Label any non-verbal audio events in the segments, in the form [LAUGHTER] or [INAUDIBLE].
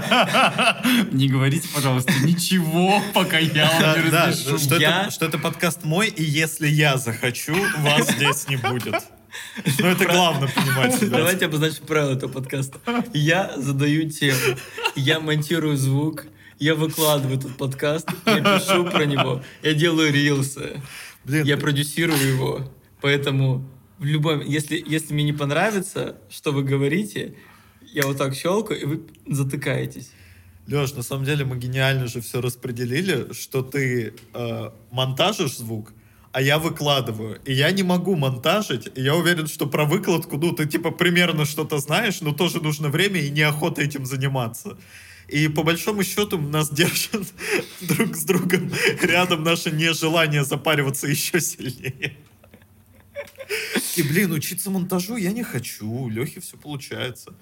[LAUGHS] Не говорите, пожалуйста, ничего, пока я вам Да, не да, разрешу. что, это, подкаст мой, и если я захочу, вас здесь не будет. Ну, это главное понимать. ребят. Давайте обозначим правила этого подкаста. Я задаю тему, я монтирую звук, я выкладываю этот подкаст, я пишу про него, я делаю рилсы, Блин, я продюсирую его. Поэтому в любом, если, если мне не понравится, что вы говорите, я вот так щелкаю, и вы затыкаетесь. Леш, на самом деле мы гениально же все распределили, что ты э, монтажишь звук, а я выкладываю. И я не могу монтажить, и я уверен, что про выкладку, ну, ты типа примерно что-то знаешь, но тоже нужно время и неохота этим заниматься. И по большому счету нас держат [LAUGHS] друг с другом рядом наше нежелание запариваться еще сильнее. И, блин, учиться монтажу я не хочу. У Лехи все получается.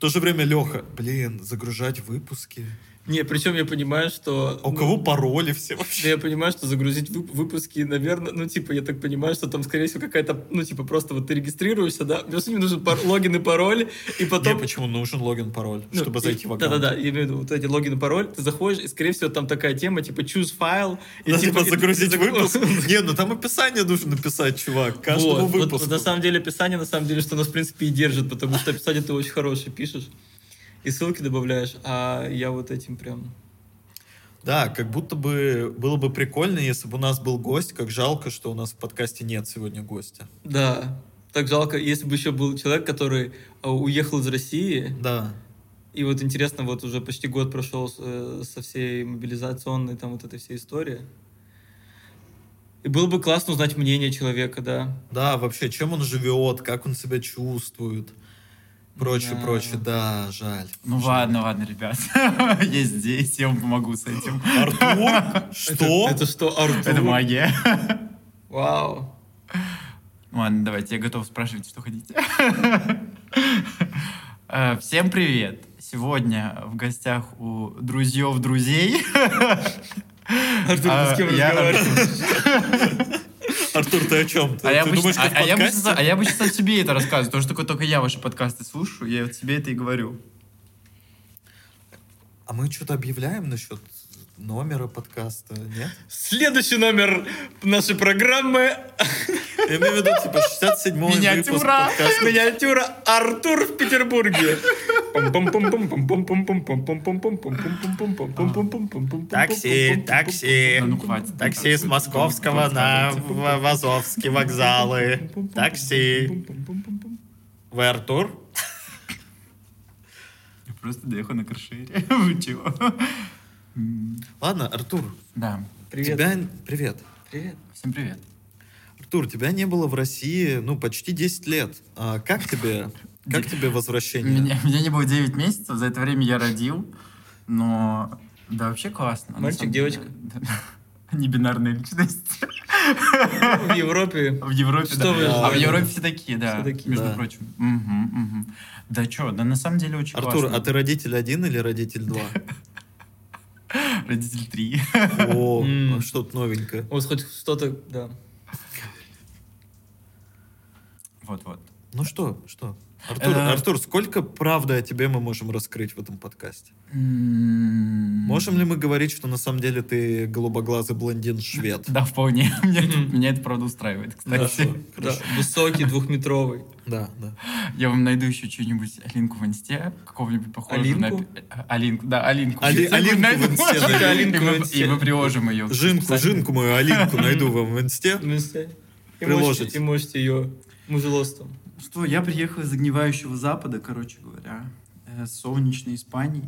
В то же время Леха, блин, загружать выпуски. Не, причем я понимаю, что... А у ну, кого пароли все Да вообще? я понимаю, что загрузить вып- выпуски, наверное, ну, типа, я так понимаю, что там, скорее всего, какая-то, ну, типа, просто вот ты регистрируешься, да, просто мне нужен пар- логин и пароль, и Не, потом... почему нужен логин, пароль, Ну, чтобы и- зайти в аккаунт? Да-да-да, я имею в виду вот эти логин и пароль, ты заходишь, и, скорее всего, там такая тема, типа, choose файл, и, Да, типа, и- загрузить и- выпуск. Не, ну там описание нужно написать, чувак, каждому вот, выпуску. вот на самом деле описание, на самом деле, что нас, в принципе, и держит, потому что описание ты очень хорошее пишешь, и ссылки добавляешь, а я вот этим прям... Да, как будто бы было бы прикольно, если бы у нас был гость, как жалко, что у нас в подкасте нет сегодня гостя. Да, так жалко, если бы еще был человек, который а, уехал из России, Да. И вот интересно, вот уже почти год прошел э, со всей мобилизационной там вот этой всей истории. И было бы классно узнать мнение человека, да. Да, вообще, чем он живет, как он себя чувствует. Прочее, Да. прочее. Да, жаль. Ну ладно, ладно, ребят. [LAUGHS] Я здесь, я вам помогу с этим. Артур? [LAUGHS] Что? Это, это что, Артур? Это магия. [LAUGHS] Вау. Ладно, давайте, я готов спрашивать, что хотите. Э, Всем привет! Сегодня в гостях у друзьев друзей. Артур, А, ты с кем я- разговариваешь? Артур, ты о чем? Ты, А я ты обычно- думаешь, а- а я обычно- а я обычно сам себе это рассказываю, потому что только я ваши подкасты слушаю, я вот себе это и говорю. А мы что-то объявляем насчет номера подкаста, нет? Следующий номер нашей программы. Я имею в виду, типа, 67-й выпуск Миниатюра. подкаста. Миниатюра Артур в Петербурге. Такси, такси. Да ну. Такси с Московского на в- в Азовские вокзалы. Такси. Вы Артур? Я просто доехал на каршере. [LAUGHS] Вы чего? Ладно, Артур, Да. Привет. тебя... Привет. Привет. Всем привет. Артур, тебя не было в России, ну, почти 10 лет. А как тебе, как тебе возвращение? Меня, меня не было 9 месяцев, за это время я родил, но да вообще классно. Мальчик, девочка? [LAUGHS] Небинарная личность. В Европе В Европе, Что да. вы А в? Европе все такие, да. Все такие, между да. прочим. Мгм, мгм. Да что, да на самом деле очень Артур, классно. а ты родитель один или родитель два? [LAUGHS] Родитель 3. О, [LAUGHS] а что-то новенькое. Вот хоть что-то, да. Вот-вот. Ну что, что? Артур, Э. Артур, сколько правды о тебе мы можем раскрыть в этом подкасте? Можем ли мы говорить, что на самом деле ты голубоглазый блондин-швед? Да, вполне. [LAUGHS] Меня это- правда устраивает, кстати. высокий, двухметровый. Да, да. Я вам найду еще что-нибудь Алинку в инсте, какого-нибудь похожего Алинку? на... А- Алинку, да, Алинку. Али- Алинку найду. в инсте [LAUGHS] И Алинку в и мы- инсте. И мы приложим ее. в Жинку, жинку мою, Алинку найду вам в инсте. И можете, Приложите. и можете ее мужелостом. Что, я приехал из загнивающего запада, короче говоря, э, солнечной Испании.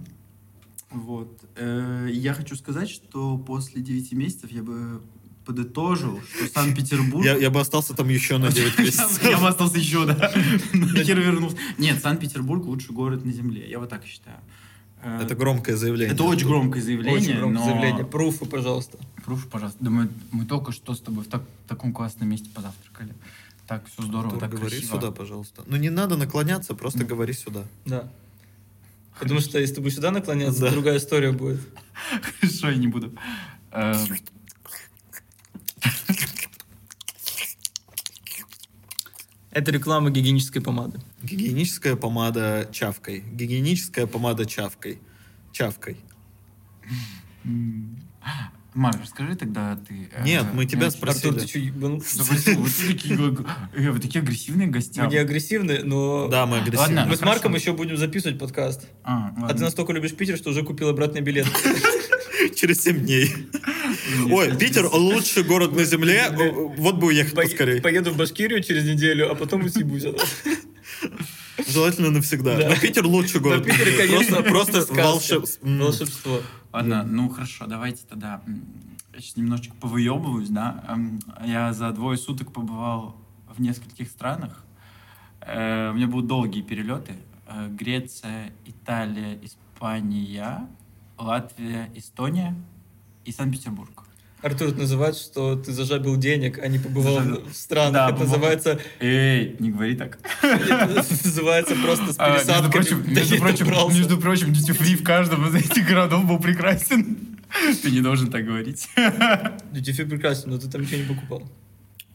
Вот. Э, Я хочу сказать, что после 9 месяцев я бы подытожил, что Санкт-Петербург... Я, я бы остался там еще на 9 [LAUGHS] месяцев. Я бы остался еще, да. [LAUGHS] Нахер вернулся. Нет, Санкт-Петербург лучший город на Земле. Я вот так считаю. Э, Это громкое заявление. Это очень громкое заявление, Очень громкое но... заявление. Пруфы, пожалуйста. Пруф, пожалуйста. Да мы, мы только что с тобой в так- таком классном месте позавтракали. Так, все здорово, Артур, так говори красиво. сюда, пожалуйста. Ну, не надо наклоняться, просто Ну. говори сюда. Да. Потому что если ты будешь сюда наклоняться, Да. другая история будет. Хорошо, я не буду. Э, Это реклама гигиенической помады. Гигиеническая помада чавкой. Гигиеническая помада чавкой. чавкой. Марк, расскажи тогда ты... э, Нет, мы тебя я- спросили. Артур, ты что, ебанулся? Вы такие, э, такие агрессивные гостям. Мы не агрессивны, но... Да, мы агрессивны. Ладно. Мы с Марком еще будем записывать подкаст. А, А ты настолько любишь Питер, что уже купил обратный билет. [LAUGHS] Через 7 дней. Ой, Питер лучший город на земле. Вот бы уехать По- поскорее. Поеду в Башкирию через неделю, а потом съебусь. Желательно навсегда. Да. Но Питер лучший город. земле. конечно, Просто. Волшебство. Ладно, ну хорошо, давайте тогда. Я сейчас немножечко повыебываюсь, да. Я за двое суток побывал в нескольких странах. Э, У меня будут долгие перелеты. Э, Греция, Италия, Испания, Латвия, Эстония и Санкт-Петербург. Артур, это называется, что ты зажабил денег, а не побывал Зажабил. в странах. Да, это побывал. называется, Эй, не говори так. это называется просто с А, Между пересадками. прочим, Да между прочим, добрался. между прочим, duty free в каждом из этих городов был прекрасен. Ты не должен так говорить. Duty free прекрасен, но ты там ничего не покупал.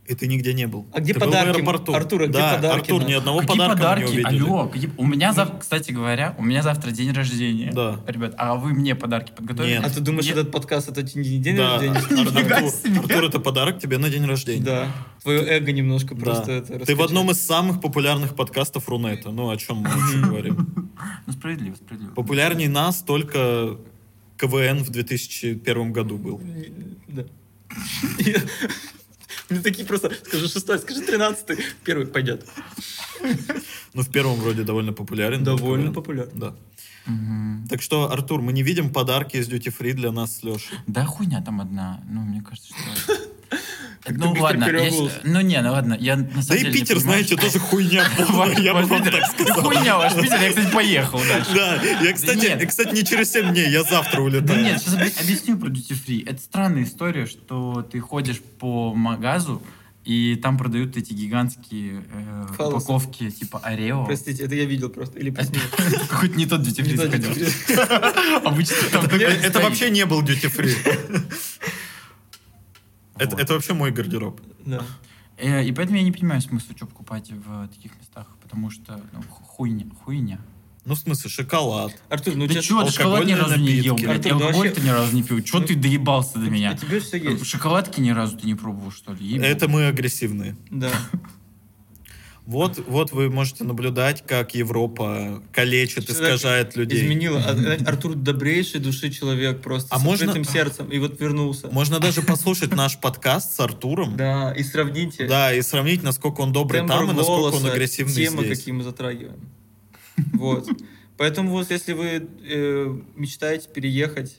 И ты нигде не был. А где Ты был в подарки? аэропорту. Артур, а где да, подарки Артур, нам? ни одного Какие подарка мы не подарки? увидели. Алло, какие- у меня завтра, кстати говоря, у меня завтра день рождения. Да. Ребят, а вы мне подарки подготовили? Нет. А ты думаешь, Нет. этот подкаст это не день Да, рождения? Артур, Артур, это подарок тебе на день рождения. Да. Твое эго немножко Да. просто это Ты в одном из самых популярных подкастов Рунета. Ну, о чем мы вообще говорим. Ну, справедливо, справедливо. Популярней нас только КВН в 2001 году был. Да. [LAUGHS] [LAUGHS] Мне такие просто, скажи шестой, скажи тринадцатый, первый пойдет. Ну, в первом вроде довольно популярен. Довольно популярен. Да. Мгм. Так что, Артур, мы не видим подарки из Duty Free для нас с Лешей. Да хуйня там одна. Ну, мне кажется, что... Как Ну, ладно. щ- Ну, не, ну ладно. Я на Да самом и деле не Питер, знаете, тоже хуйня [LAUGHS] полная, я бы вам так сказал. Хуйня ваш Питер. Я, кстати, поехал дальше. Да, я, кстати, и, не через 7 дней, я завтра Да улетаю. нет, сейчас объясню про duty free. Это странная история, что ты ходишь по магазу, и там продают эти гигантские э, упаковки типа Орео. Простите, это я видел просто. Или. [LAUGHS] Хоть не тот free тот заходил. [LAUGHS] Обычно там Это, вообще не был Duty Free. Это, Вот. это вообще мой гардероб. Да. Э, И поэтому я не понимаю смысла, что покупать в таких местах, потому что ну, ху- хуйня, хуйня. Ну, в смысле, шоколад. Артур, ну да тебя... чё, ты шоколад ни разу не ел, напитки. блядь, Артур, и да алкоголь вообще- ты ни разу не пил. Чё Ну, ты доебался до меня? тебя все есть. Шоколадки ни разу ты не пробовал, что ли? Ебать. Это мы агрессивные. Да. [LAUGHS] Вот, вот вы можете наблюдать, как Европа калечит, Человек искажает людей. Изменила. А, Артур добрейший души человек просто. А с можно- открытым сердцем. И вот вернулся. Можно даже послушать наш подкаст с Артуром. Да, и сравните. Да, и сравнить, насколько он добрый тембр там и насколько он голоса, агрессивный темы, здесь. какие мы затрагиваем. Вот. Поэтому вот если вы э, мечтаете переехать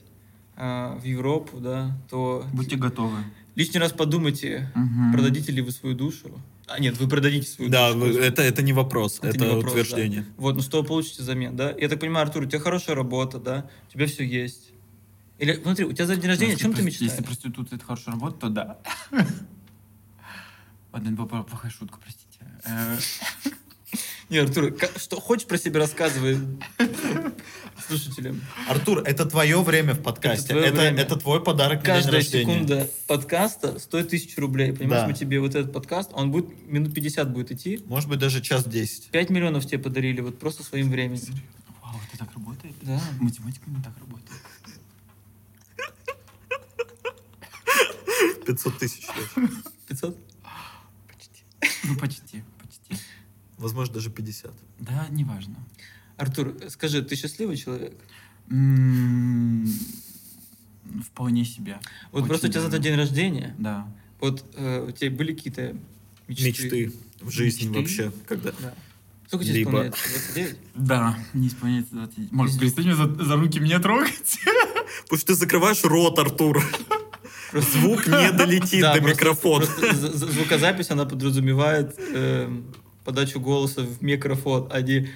а, в Европу, да, то Будьте готовы. лишний раз подумайте, Мгм. продадите ли вы свою душу. А нет, вы продадите свою Да, вы- это, это не вопрос, это, Это не вопрос, утверждение. Вот, ну что вы получите взамен, да? Я так понимаю, Артур, у тебя хорошая работа, да? У тебя все есть. Или, смотри, у тебя за день рождения, о чем ты мечтаешь? Если проституция это хорошая работа, то да. Ладно, это была плохая шутка, простите. Не, Артур, что хочешь про себя рассказывай слушателям. Артур, это твое время в подкасте. Это твой подарок Каждая секунда подкаста стоит тысячу рублей. Понимаешь, Да. мы тебе вот этот подкаст, он будет минут 50 будет идти. Может быть, даже час 10. 5 миллионов тебе подарили вот просто своим временем. Вау, это так работает? Да. Математика не так работает. [LAUGHS] 500 тысяч. Леш. 500? Ну, почти, почти. Возможно, даже 50. Да, неважно. Артур, скажи, ты счастливый человек? Вполне себе. Вот Очень просто у тебя завтра даже. день рождения. Да. Вот э, у тебя были какие-то мечты? Мечты в жизни Мечты? вообще. Когда... Да. Сколько тебе Либо- исполняется? 29? Да, не исполняется 20. Может, перестань меня за, за руки меня трогать? Потому что ты закрываешь рот, Артур. Звук не долетит Да, до просто- микрофона. просто звукозапись, она подразумевает эм, подачу голоса в микрофон, а не...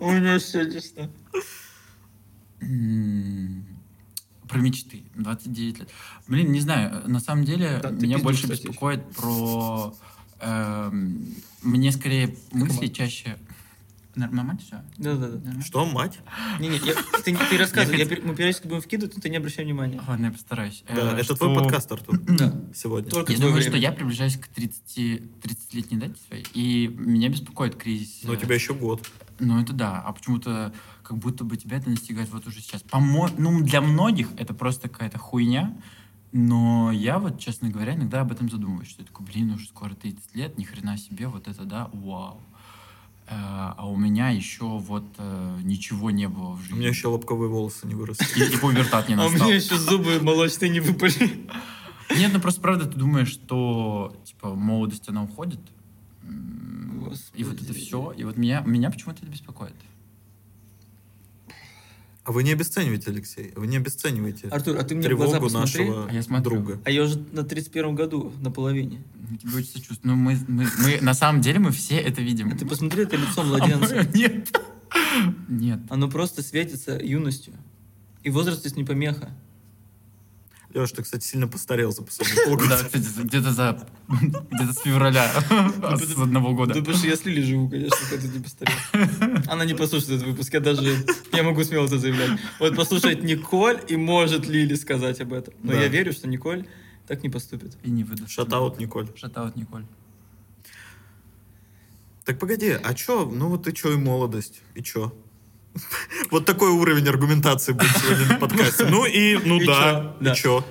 У меня [LAUGHS] все честно. М, Про мечты. 29 лет. Блин, не знаю, на самом деле Да, меня больше кстати, беспокоит про... эм, мне скорее мысли чаще... Нормально все? Да-да-да. Что, мать? Не-не, я- ты, ты рассказывай, Я мы периодически будем вкидывать, но ты не обращай внимания. Ладно, я постараюсь. Да, Э, это что- твой подкаст, Артур, [CLEARS THROAT] Да. сегодня. Только Я думаю, время. что я приближаюсь к 30, 30-летней дате своей, и меня беспокоит кризис. Но у э, тебя еще год. Ну, это да. А почему-то как будто бы тебя это настигает вот уже сейчас. Помо... Ну, для многих это просто какая-то хуйня, но я вот, честно говоря, иногда об этом задумываюсь, что я такой, блин, уже скоро 30 лет, ни хрена себе, вот это да, вау. Э, А у меня еще вот э, ничего не было в жизни. У меня еще лобковые волосы не выросли. И, и пубертат не А у настал. меня еще зубы молочные не выпали. Нет, ну просто правда ты думаешь, что типа молодость она уходит. М, И вот это Господи. все. И вот меня, меня почему-то это беспокоит. А вы не обесцениваете, Алексей, вы не обесцениваете Артур, а ты мне в глаза тревогу посмотри. нашего А я смотрю. друга. А я уже на 31 году, на половине. Тебе очень сочувствую. Ну, мы, мы, мы- на самом деле мы все это видим. А ты посмотри, это лицо А мы- младенца. [LAUGHS] Нет. Нет. Оно просто светится юностью. И возраст здесь не помеха. Леш, ты, кстати, сильно постарел за последние [LAUGHS] Да, полгода. кстати, где-то за... Где-то с февраля. [LAUGHS] С одного года. Да потому что я с Лилей живу, конечно, когда не постарел. [LAUGHS] Она не послушает этот выпуск, я даже... Я могу смело это заявлять. Вот послушает Николь и может Лили сказать об этом. Но Да. я верю, что Николь так не поступит. И не выдаст. Шатаут, Николь. Шатаут, Николь. Так погоди, а чё? Ну вот и чё и молодость, и чё? Вот такой уровень аргументации будет сегодня на подкасте. Ну и, ну И да, чё? Да. и чё?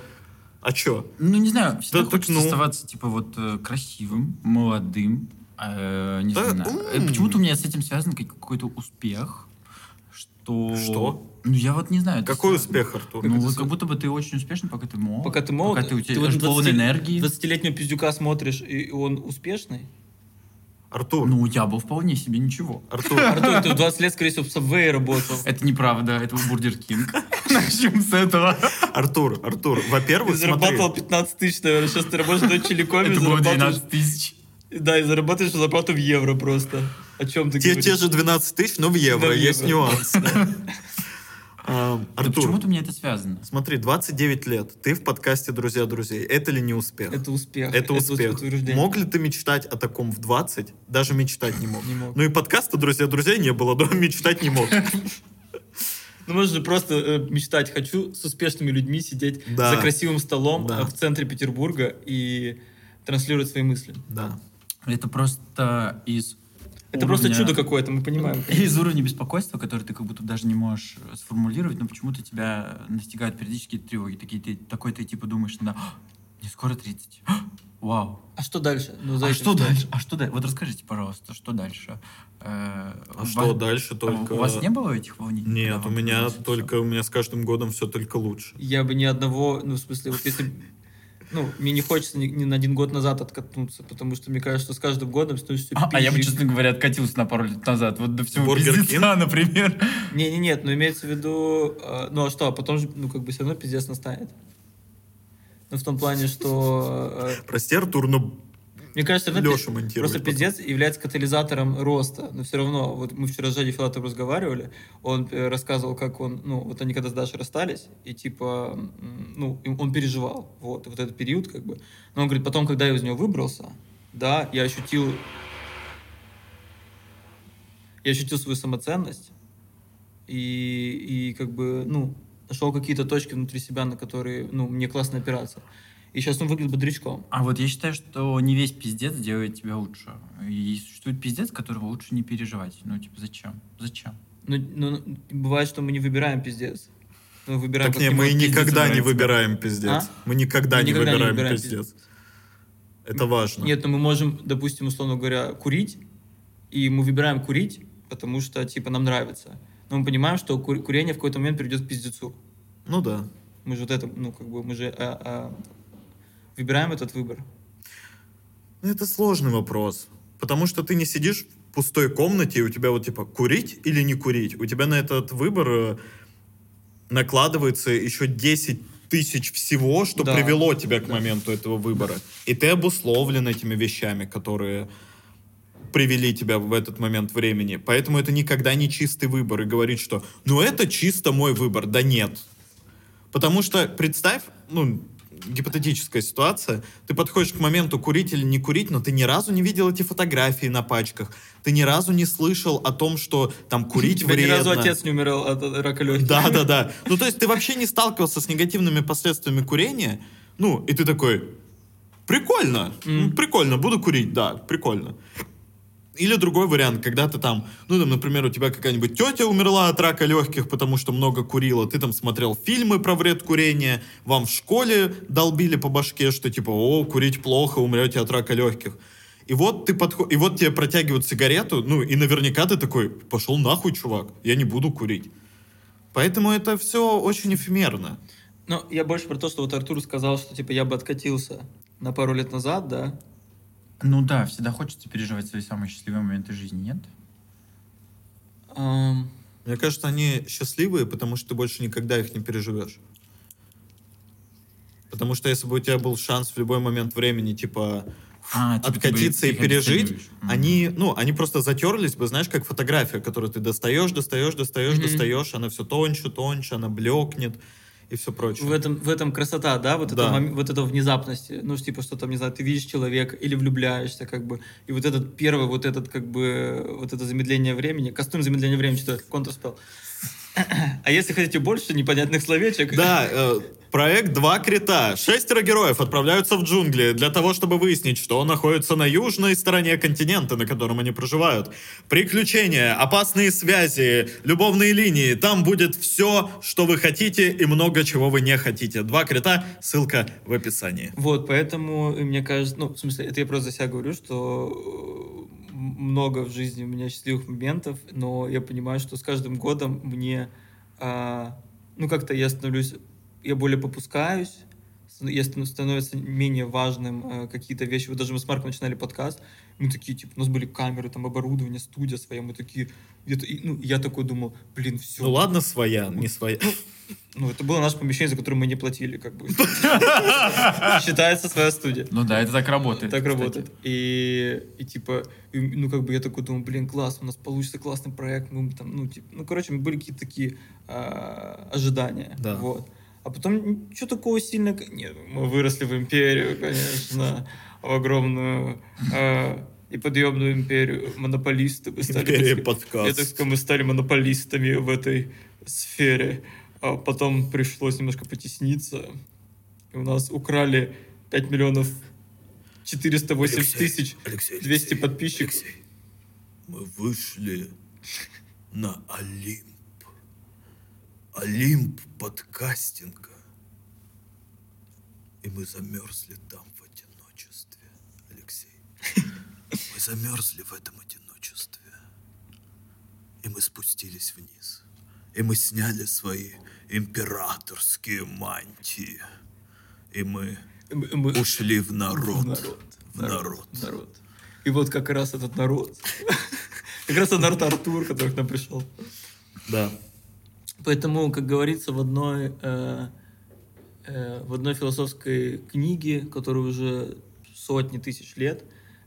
А чё? Ну, не знаю, всегда Да так хочется ну. оставаться, типа, вот, э, красивым, молодым. э, Не Да, знаю. Э. Почему-то у меня с этим связан как- какой-то успех. Что... Что? Ну, я вот не знаю. это Какой связано. успех, Артур? Ну, это вот как будто бы ты очень успешен, пока ты молод. Пока ты молод, Пока ты, у тебя вот полон 20 энергии. 20-летнего пиздюка смотришь, и он успешный. Артур, Ну, я был вполне себе ничего. Артур, [LAUGHS] Артур, ты в 20 лет, скорее всего, в Subway работал. Это неправда, это был Burger King. [LAUGHS] [LAUGHS] Начнем с этого. Артур, Артур, Ты во-первых, смотри, зарабатывал 15 тысяч, наверное. Сейчас ты работаешь в Телекоме, Это было зарабатываешь... 12 тысяч. Да, и зарабатываешь зарплату в евро просто. О чем ты те, говоришь? те же 12 тысяч, но в евро, Да, есть евро. нюанс. Да. А, Да Артур, почему-то мне это связано. смотри, 29 лет, ты в подкасте «Друзья друзей». Это ли не успех? Это успех. Это успех. утверждение. Мог ли ты мечтать о таком в 20? Даже мечтать не мог. [LAUGHS] Не мог. Ну и подкаста «Друзья друзей» не было, но [LAUGHS] мечтать не мог. [LAUGHS] Ну, можно же просто э, мечтать. Хочу с успешными людьми сидеть Да. за красивым столом Да. э, в центре Петербурга и транслировать свои мысли. Да. Это просто из Это просто чудо какое-то, мы понимаем. [LAUGHS] Из уровня беспокойства, который ты как будто даже не можешь сформулировать, но почему-то тебя настигают периодические тревоги. Такие ты, такой ты типа думаешь, да, [GASPS] мне скоро 30. [GASPS] Вау. А что дальше? Ну, за А что дальше? А что дальше? Вот расскажите, пожалуйста, что дальше? Э, А у что вас- дальше только... У вас не было этих волнений? Нет, у меня только, у меня с каждым годом все только лучше. Я бы ни одного, ну, в смысле, вот если... Ну, мне не хочется ни, ни на один год назад откатнуться, потому что мне кажется, что с каждым годом становишься всё? А, а я бы, честно говоря, откатился на пару лет назад. Вот до всего Бургер пиздеца, например. Не, не, нет, но имеется в виду, э, ну а что, а потом же, ну как бы все равно пиздец настанет. Ну в том плане, что э, Прости, Артур, но мне кажется, равно Леша монтирует. просто пиздец является катализатором роста. Но все равно, вот мы вчера с Жадей Филатовым разговаривали, он э, рассказывал, как он, ну вот они когда с Дашей расстались, и типа, ну он переживал, вот, вот этот период как бы. Но он говорит, потом, когда я из него выбрался, да, я ощутил, я ощутил свою самоценность, и, и как бы, ну, нашел какие-то точки внутри себя, на которые, ну, мне классно опираться. И сейчас он выглядит бодрячком. А вот я считаю, что не весь пиздец делает тебя лучше. И существует пиздец, которого лучше не переживать. Ну, типа, зачем? Зачем? Ну, ну, бывает, что мы не выбираем пиздец. Мы выбираем Так не, мы пиздец никогда не выбираем пиздец. А? Мы никогда Мы не никогда не выбираем выбираем пиздец. Это важно. Нет, но мы можем, допустим, условно говоря, курить, и мы выбираем курить, потому что, типа, нам нравится. Но мы понимаем, что кур- курение в какой-то момент приведет к пиздецу. Ну да. Мы же вот это, ну, как бы, мы же а, а, выбираем этот выбор. Ну, это сложный вопрос. Потому что ты не сидишь в пустой комнате, и у тебя вот типа курить или не курить. У тебя на этот выбор э, накладывается еще 10 тысяч всего, что Да. привело тебя к Да. моменту этого выбора. И ты обусловлен этими вещами, которые привели тебя в этот момент времени. Поэтому это никогда не чистый выбор. И говорить, что ну это чисто мой выбор. Да нет. Потому что представь, ну, гипотетическая ситуация. Ты подходишь к моменту курить или не курить, но ты ни разу не видел эти фотографии на пачках. Ты ни разу не слышал о том, что там курить [LAUGHS] тебя ни вредно. разу отец не умирал от рака легких. Да, да, да. [LAUGHS] Ну, то есть ты вообще не сталкивался с негативными последствиями курения. Ну, и ты такой, прикольно, прикольно, буду курить, да, прикольно. Или другой вариант, когда ты там, ну, там, например, у тебя какая-нибудь тетя умерла от рака легких, потому что много курила, ты там смотрел фильмы про вред курения, вам в школе долбили по башке, что типа, о, курить плохо, умрете от рака легких. И вот ты подход... и вот тебе протягивают сигарету, ну, и наверняка ты такой, пошел нахуй, чувак, я не буду курить. Поэтому это все очень эфемерно. Ну, я больше про то, что вот Артур сказал, что типа я бы откатился на пару лет назад, да. Ну да, всегда хочется переживать свои самые счастливые моменты жизни, нет? Ам, Мне кажется, они счастливые, потому что ты больше никогда их не переживешь. Потому что если бы у тебя был шанс в любой момент времени, типа, А, типа, откатиться и пережить. Мгм. они, ну, они просто затерлись бы, знаешь, как фотография, которую ты достаешь, достаешь, достаешь, Мгм. достаешь, она все тоньше, тоньше, она блекнет и все прочее. в этом, в этом красота, да, вот, Да. Это, вот этого внезапности. Ну, типа, что там, не знаю, ты видишь человека или влюбляешься, как бы, и вот этот первый, вот этот, как бы, вот это замедление времени, костюм замедления времени, что-то, контрспел. [COUGHS] А если хотите больше непонятных словечек, Да, э, проект «Два крита». Шестеро героев отправляются в джунгли для того, чтобы выяснить, что находится на южной стороне континента, на котором они проживают. Приключения, опасные связи, любовные линии. Там будет все, что вы хотите и много чего вы не хотите. «Два крита», ссылка в описании. Вот, поэтому, э, мне кажется, ну, в смысле, это я просто за себя говорю, что э, много в жизни у меня счастливых моментов, но я понимаю, что с каждым годом мне, а, ну, как-то я становлюсь, я более попускаюсь, я стану- становится менее важным э, какие-то вещи. Вот даже мы с Марком начинали подкаст, мы такие, типа, у нас были камеры, там, оборудование, студия своя, мы такие, где-то, и, ну, я такой думал, блин, все. Ну ладно, своя, не своя. Ну, это было наше помещение, за которое мы не платили, как бы. [LAUGHS] Считается своя студия. Ну да, это так работает. Так работает. И, и типа, и, ну как бы я такой думаю, блин, класс, у нас получится классный проект, мы там, ну типа, ну короче, были какие-то такие а, ожидания. Да. Вот. А потом ничего такого сильно... Нет, мы выросли в империю, конечно, в огромную а, и подъемную империю. Монополисты. Мы стали, Империя так подкаст. я так скажу, мы стали монополистами в этой сфере. А потом пришлось немножко потесниться. И у нас украли 5 миллионов 480 тысяч Алексей, 200 подписчиков. мы вышли на Олимп. Олимп подкастинга. И мы замерзли там в одиночестве, Алексей. [LAUGHS] Мы замерзли в этом одиночестве. И мы спустились вниз. И мы сняли свои императорские мантии. И мы Мы- ушли в в народ. народ. В народ. народ. И вот как раз этот народ. [LAUGHS] Как раз этот народ Артур, который к нам пришел. Да. Поэтому, как говорится в одной, э, э, в одной философской книге, которая уже сотни тысяч лет,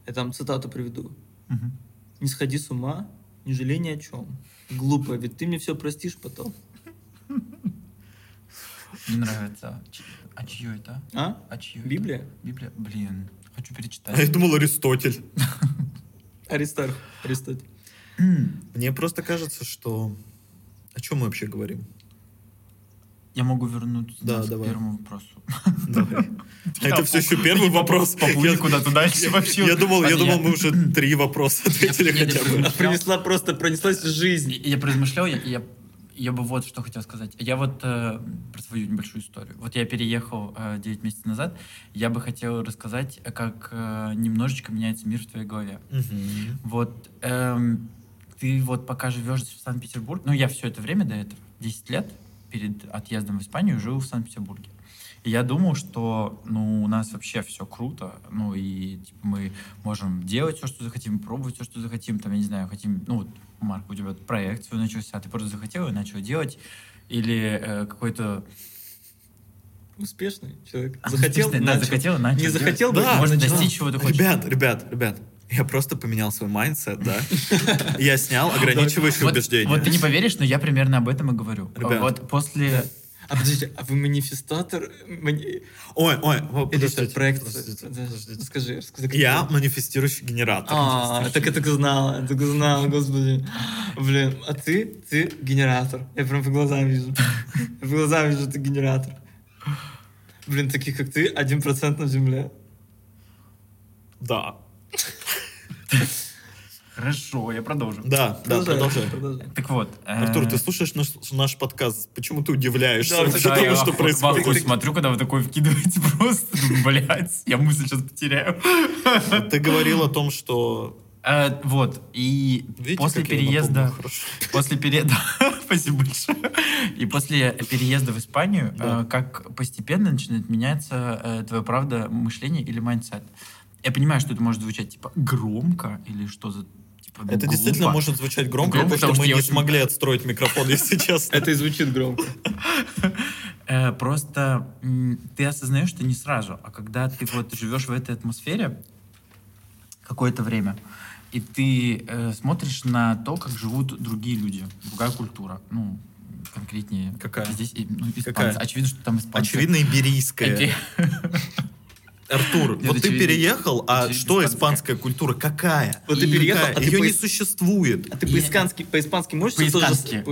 я там цитату приведу. Мгм. «Не сходи с ума, не жалей ни о чем. Глупо, ведь ты мне все простишь потом». Мне нравится. А чье это? А? А чье это? Библия? Библия? Блин, хочу А я перечитать. думал Аристотель. [LAUGHS] Аристарх. Аристотель. Мне просто кажется, что... О чем мы вообще говорим? Я могу вернуться Да, нас к давай. первому вопросу. Давай. А [LAUGHS] это все еще первый вопрос. Поплыли куда-то дальше вообще. Я думал, я Ладно, думал, мы уже три вопроса ответили хотя бы. Принесла просто, пронеслась жизнь. Я, поразмышлял, я, я, бы вот что хотел сказать. Я вот э, про свою небольшую историю. Вот я переехал э, 9 месяцев назад. Я бы хотел рассказать, э, как э, немножечко меняется мир в твоей голове. Мгм. Вот эм, ты вот пока живешь в Санкт-Петербурге, ну я все это время до этого, 10 лет перед отъездом в Испанию, жил в Санкт-Петербурге. И я думал, что ну, у нас вообще все круто, ну и типа, мы можем делать все, что захотим, пробовать все, что захотим, там, я не знаю, хотим, ну вот, Марк, у тебя проект свой начался, ты просто захотел и начал делать, или э, какой-то... Успешный человек. А, Захотел, успешный, да, начал. захотел, начал Не захотел Да, можно начал. достичь чего ты хочешь. Ребят, ребят, ребят, я просто поменял свой mindset, да? [LAUGHS] Я снял ограничивающие убеждения. Вот ты не поверишь, но я примерно об этом и говорю. Ребят. Вот после... А подождите, а вы манифестатор? Мани- Ой, ой, Или подождите, что, проект? подождите, Да, подождите. Скажи, расскажи. как Я манифестирующий генератор. А, так я так и знал, я так и знал, господи. Блин, а ты, ты генератор. Я прям по глазам вижу. Я по глазам вижу, ты генератор. Блин, таких как ты, один процент на земле. Да. [LAUGHS] Хорошо, я продолжу. Да, да, продолжай. продолжай. Так вот. э, Артур, ты слушаешь наш, наш подкаст? Почему ты удивляешься Да, да, тому, я что происходит? ахуе смотрю, когда вы такой вкидываете [LAUGHS] просто. Думаю, блядь, я мысль сейчас потеряю. Ты говорил о том, что... Э, Вот, и Видите, после я переезда... После переезда... [LAUGHS] Спасибо большое. И после переезда в Испанию, Да. э, как постепенно начинает меняться э, твое, правда, мышление или mindset. Я понимаю, что это может звучать, типа, громко или что за... Типа, Это действительно глупо. может звучать громко, Громко, потому что потому мы что я не очень- смогли отстроить микрофон, если [LAUGHS] честно. Это и звучит громко. Э, Просто ты осознаешь это не сразу, а когда ты вот живешь в этой атмосфере какое-то время, и ты э, смотришь на то, как живут другие люди, другая культура, ну, конкретнее. Какая? Здесь ну, испанцы. Какая? Очевидно, что там испанцы. Очевидно, иберийская. [LAUGHS] Артур, Нет, вот ты очевидно, переехал, а очевидно, что испанская. культура? Какая? Вот ты переехал, какая? а ты Ее по- не существует. А ты по-испански, по-испански можешь По-испански.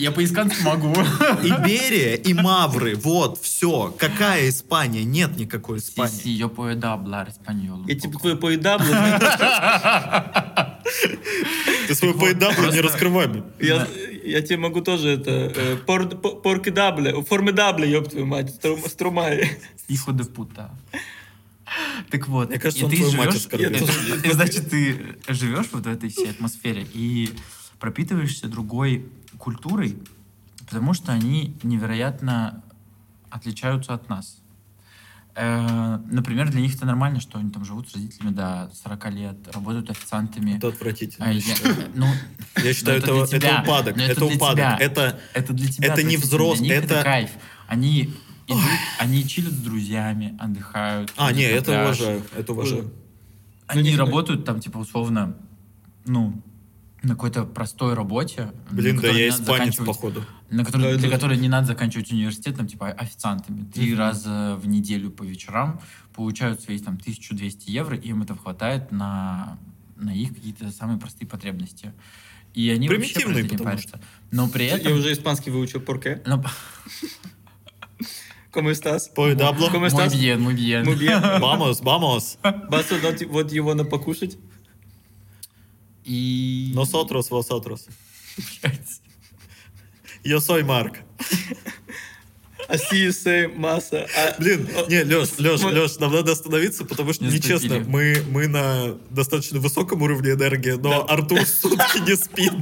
Я по-испански могу. [LAUGHS] Иберия и Мавры, вот, все. Какая Испания? Нет никакой Испании. sí, yo puedo hablar español. Я типа poco. твою поедаблю, Ты свой поедаблю не раскрывай. я, я тебе могу тоже это... э, пор- по- Поркедабле, формидабле, ёб твою мать, струм- струмай. Hijo de puta. Так вот, Мне кажется, и ты живешь, и- и, значит, ты живешь вот в этой всей атмосфере и пропитываешься другой культурой, потому что они невероятно отличаются от нас. Э, Например, для них это нормально, что они там живут с родителями до 40 лет, работают официантами. Это отвратительно. А я ну, Я считаю, это это, это упадок. Но Это, это упадок. тебя. Это это для тебя Это не отвратительно, взрос- для них это- кайф. Они идут, они чилят с друзьями, отдыхают. А, не, это пляж. уважаю. Это уважаю. Они Ну, не- работают там, типа, условно, ну, на какой-то простой работе. Блин, на да которой я не надо испанец, заканчивать- походу. На которой, Да, для это- которой не надо заканчивать университет, там, типа, официантами. Три Мгм. раза в неделю по вечерам получают свои, там, 1200 евро, и им это хватает на, на их какие-то самые простые потребности. И они вообще Примитивные, не потому парятся. Но при этом... Я уже испанский выучил, порке. но- [LAUGHS] ¿Cómo estás? Поедабло. ¿Cómo Muy estás? bien, muy bien. Muy bien. Vamos, vamos. Vas a dать вот его на покушать? И... Nosotros, vosotros. Yo soy Марк. Аси, сей, масса. А- Блин, не, Леш, Леш, Мы- Леш, нам надо остановиться, потому что, Не нечестно, мы, мы на достаточно высоком уровне энергии, но Артур [LAUGHS] сутки не спит.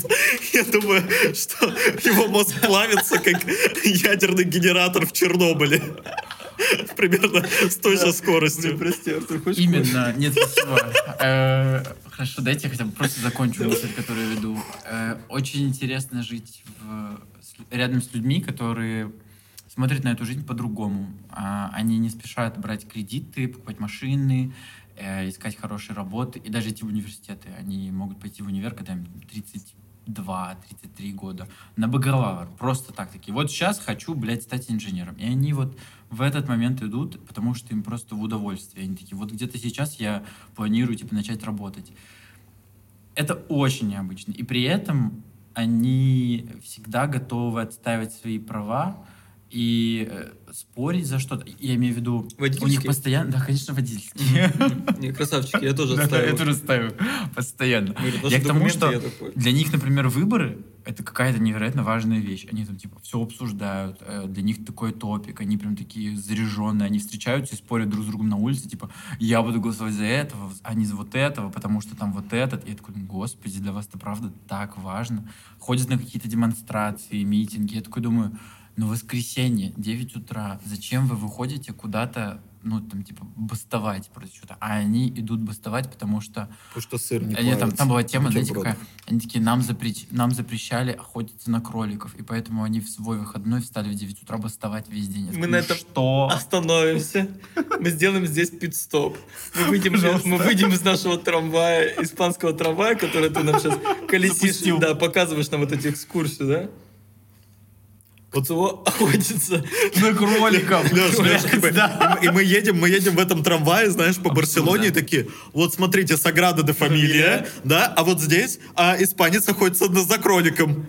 Я думаю, что его мозг плавится, как ядерный генератор в Чернобыле. Примерно с той же скоростью. прости, Артур, хочешь Именно, нет, спасибо. Э, Хорошо, дайте я хотя бы просто закончу мысль, которую я веду. Э, Очень интересно жить рядом с людьми, которые смотрят на эту жизнь по-другому. А, Они не спешат брать кредиты, покупать машины, э, искать хорошие работы и даже идти в университеты. Они могут пойти в универ, когда им 32-33 года, на бакалавр, просто так такие. Вот сейчас хочу, блядь, стать инженером. И они вот в этот момент идут, потому что им просто в удовольствие. Они такие, вот где-то сейчас я планирую, типа, начать работать. Это очень необычно. И при этом они всегда готовы отстаивать свои права и э, спорить за что-то. Я имею в виду, у них постоянно... Да, конечно, водительские. [LAUGHS] Не, красавчики, я тоже отстаиваю. Я тоже ставлю постоянно. Я «Ваши к тому, документы», что для них, например, выборы — это какая-то невероятно важная вещь. Они там, типа, все обсуждают, э, для них такой топик, они прям такие заряженные, они встречаются и спорят друг с другом на улице, типа, я буду голосовать за этого, а не за вот этого, потому что там вот этот. И я такой, господи, для вас это правда так важно. Ходят на какие-то демонстрации, митинги. Я такой думаю, ну, воскресенье, 9 утра, зачем вы выходите куда-то, ну, там, типа, бастовать против чего-то? А они идут бастовать, потому что Потому что сыр не они, там, там была тема, знаете, какая? Они такие, нам, запреч- нам запрещали охотиться на кроликов, и поэтому они в свой выходной встали в 9 утра бастовать весь день. Я Мы такой, на «Ну этом Что? Остановимся. Мы сделаем здесь пит-стоп. Мы выйдем, мы выйдем из нашего трамвая, испанского трамвая, который ты нам сейчас колесишь, Запустил. да, показываешь нам вот эту экскурсию, да? Кто охотится? На кроликов. Да. и, мы- мы едем, мы едем в этом трамвае, знаешь, по Барселоне, и такие, вот смотрите, Саграда де Фамилия, да, а вот здесь а, испанец охотится за кроликом.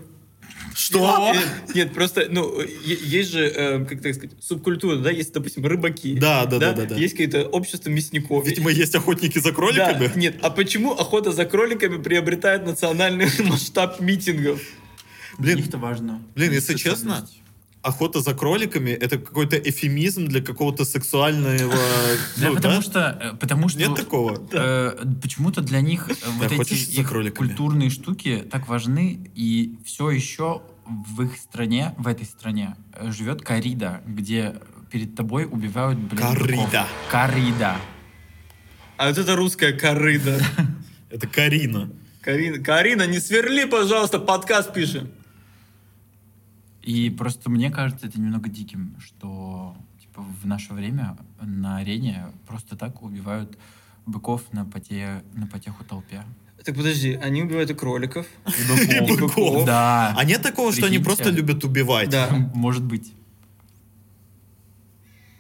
Что? Нет, нет, просто, ну, есть же, э, как так сказать, субкультура, да, есть, допустим, рыбаки. Да, да, да, да, да. Есть какое-то общество мясников. Видимо, есть охотники за Да, кроликами. нет, а почему охота за кроликами приобретает национальный [LAUGHS] масштаб митингов? Блин, Них-то важно. блин, если честно, охота за кроликами это какой-то эфемизм для какого-то сексуального. [LAUGHS] Да, ну, потому да? что, э, потому что Нет такого. [LAUGHS] э, почему-то для них э, вот эти их культурные штуки так важны, и все еще в их стране, в этой стране живет коррида, где перед тобой убивают, блин, Коррида. быков. Коррида. А вот это русская корыда. [LAUGHS] Это Карина. Карина, Карина, не сверли, пожалуйста, подкаст пишем. И просто мне кажется это немного диким, что типа в наше время на арене просто так убивают быков на, поте... на потеху толпе. Так подожди, они убивают и кроликов. И [LAUGHS] И быков. Да. А нет такого, что они просто любят убивать? Да. [LAUGHS] Может быть.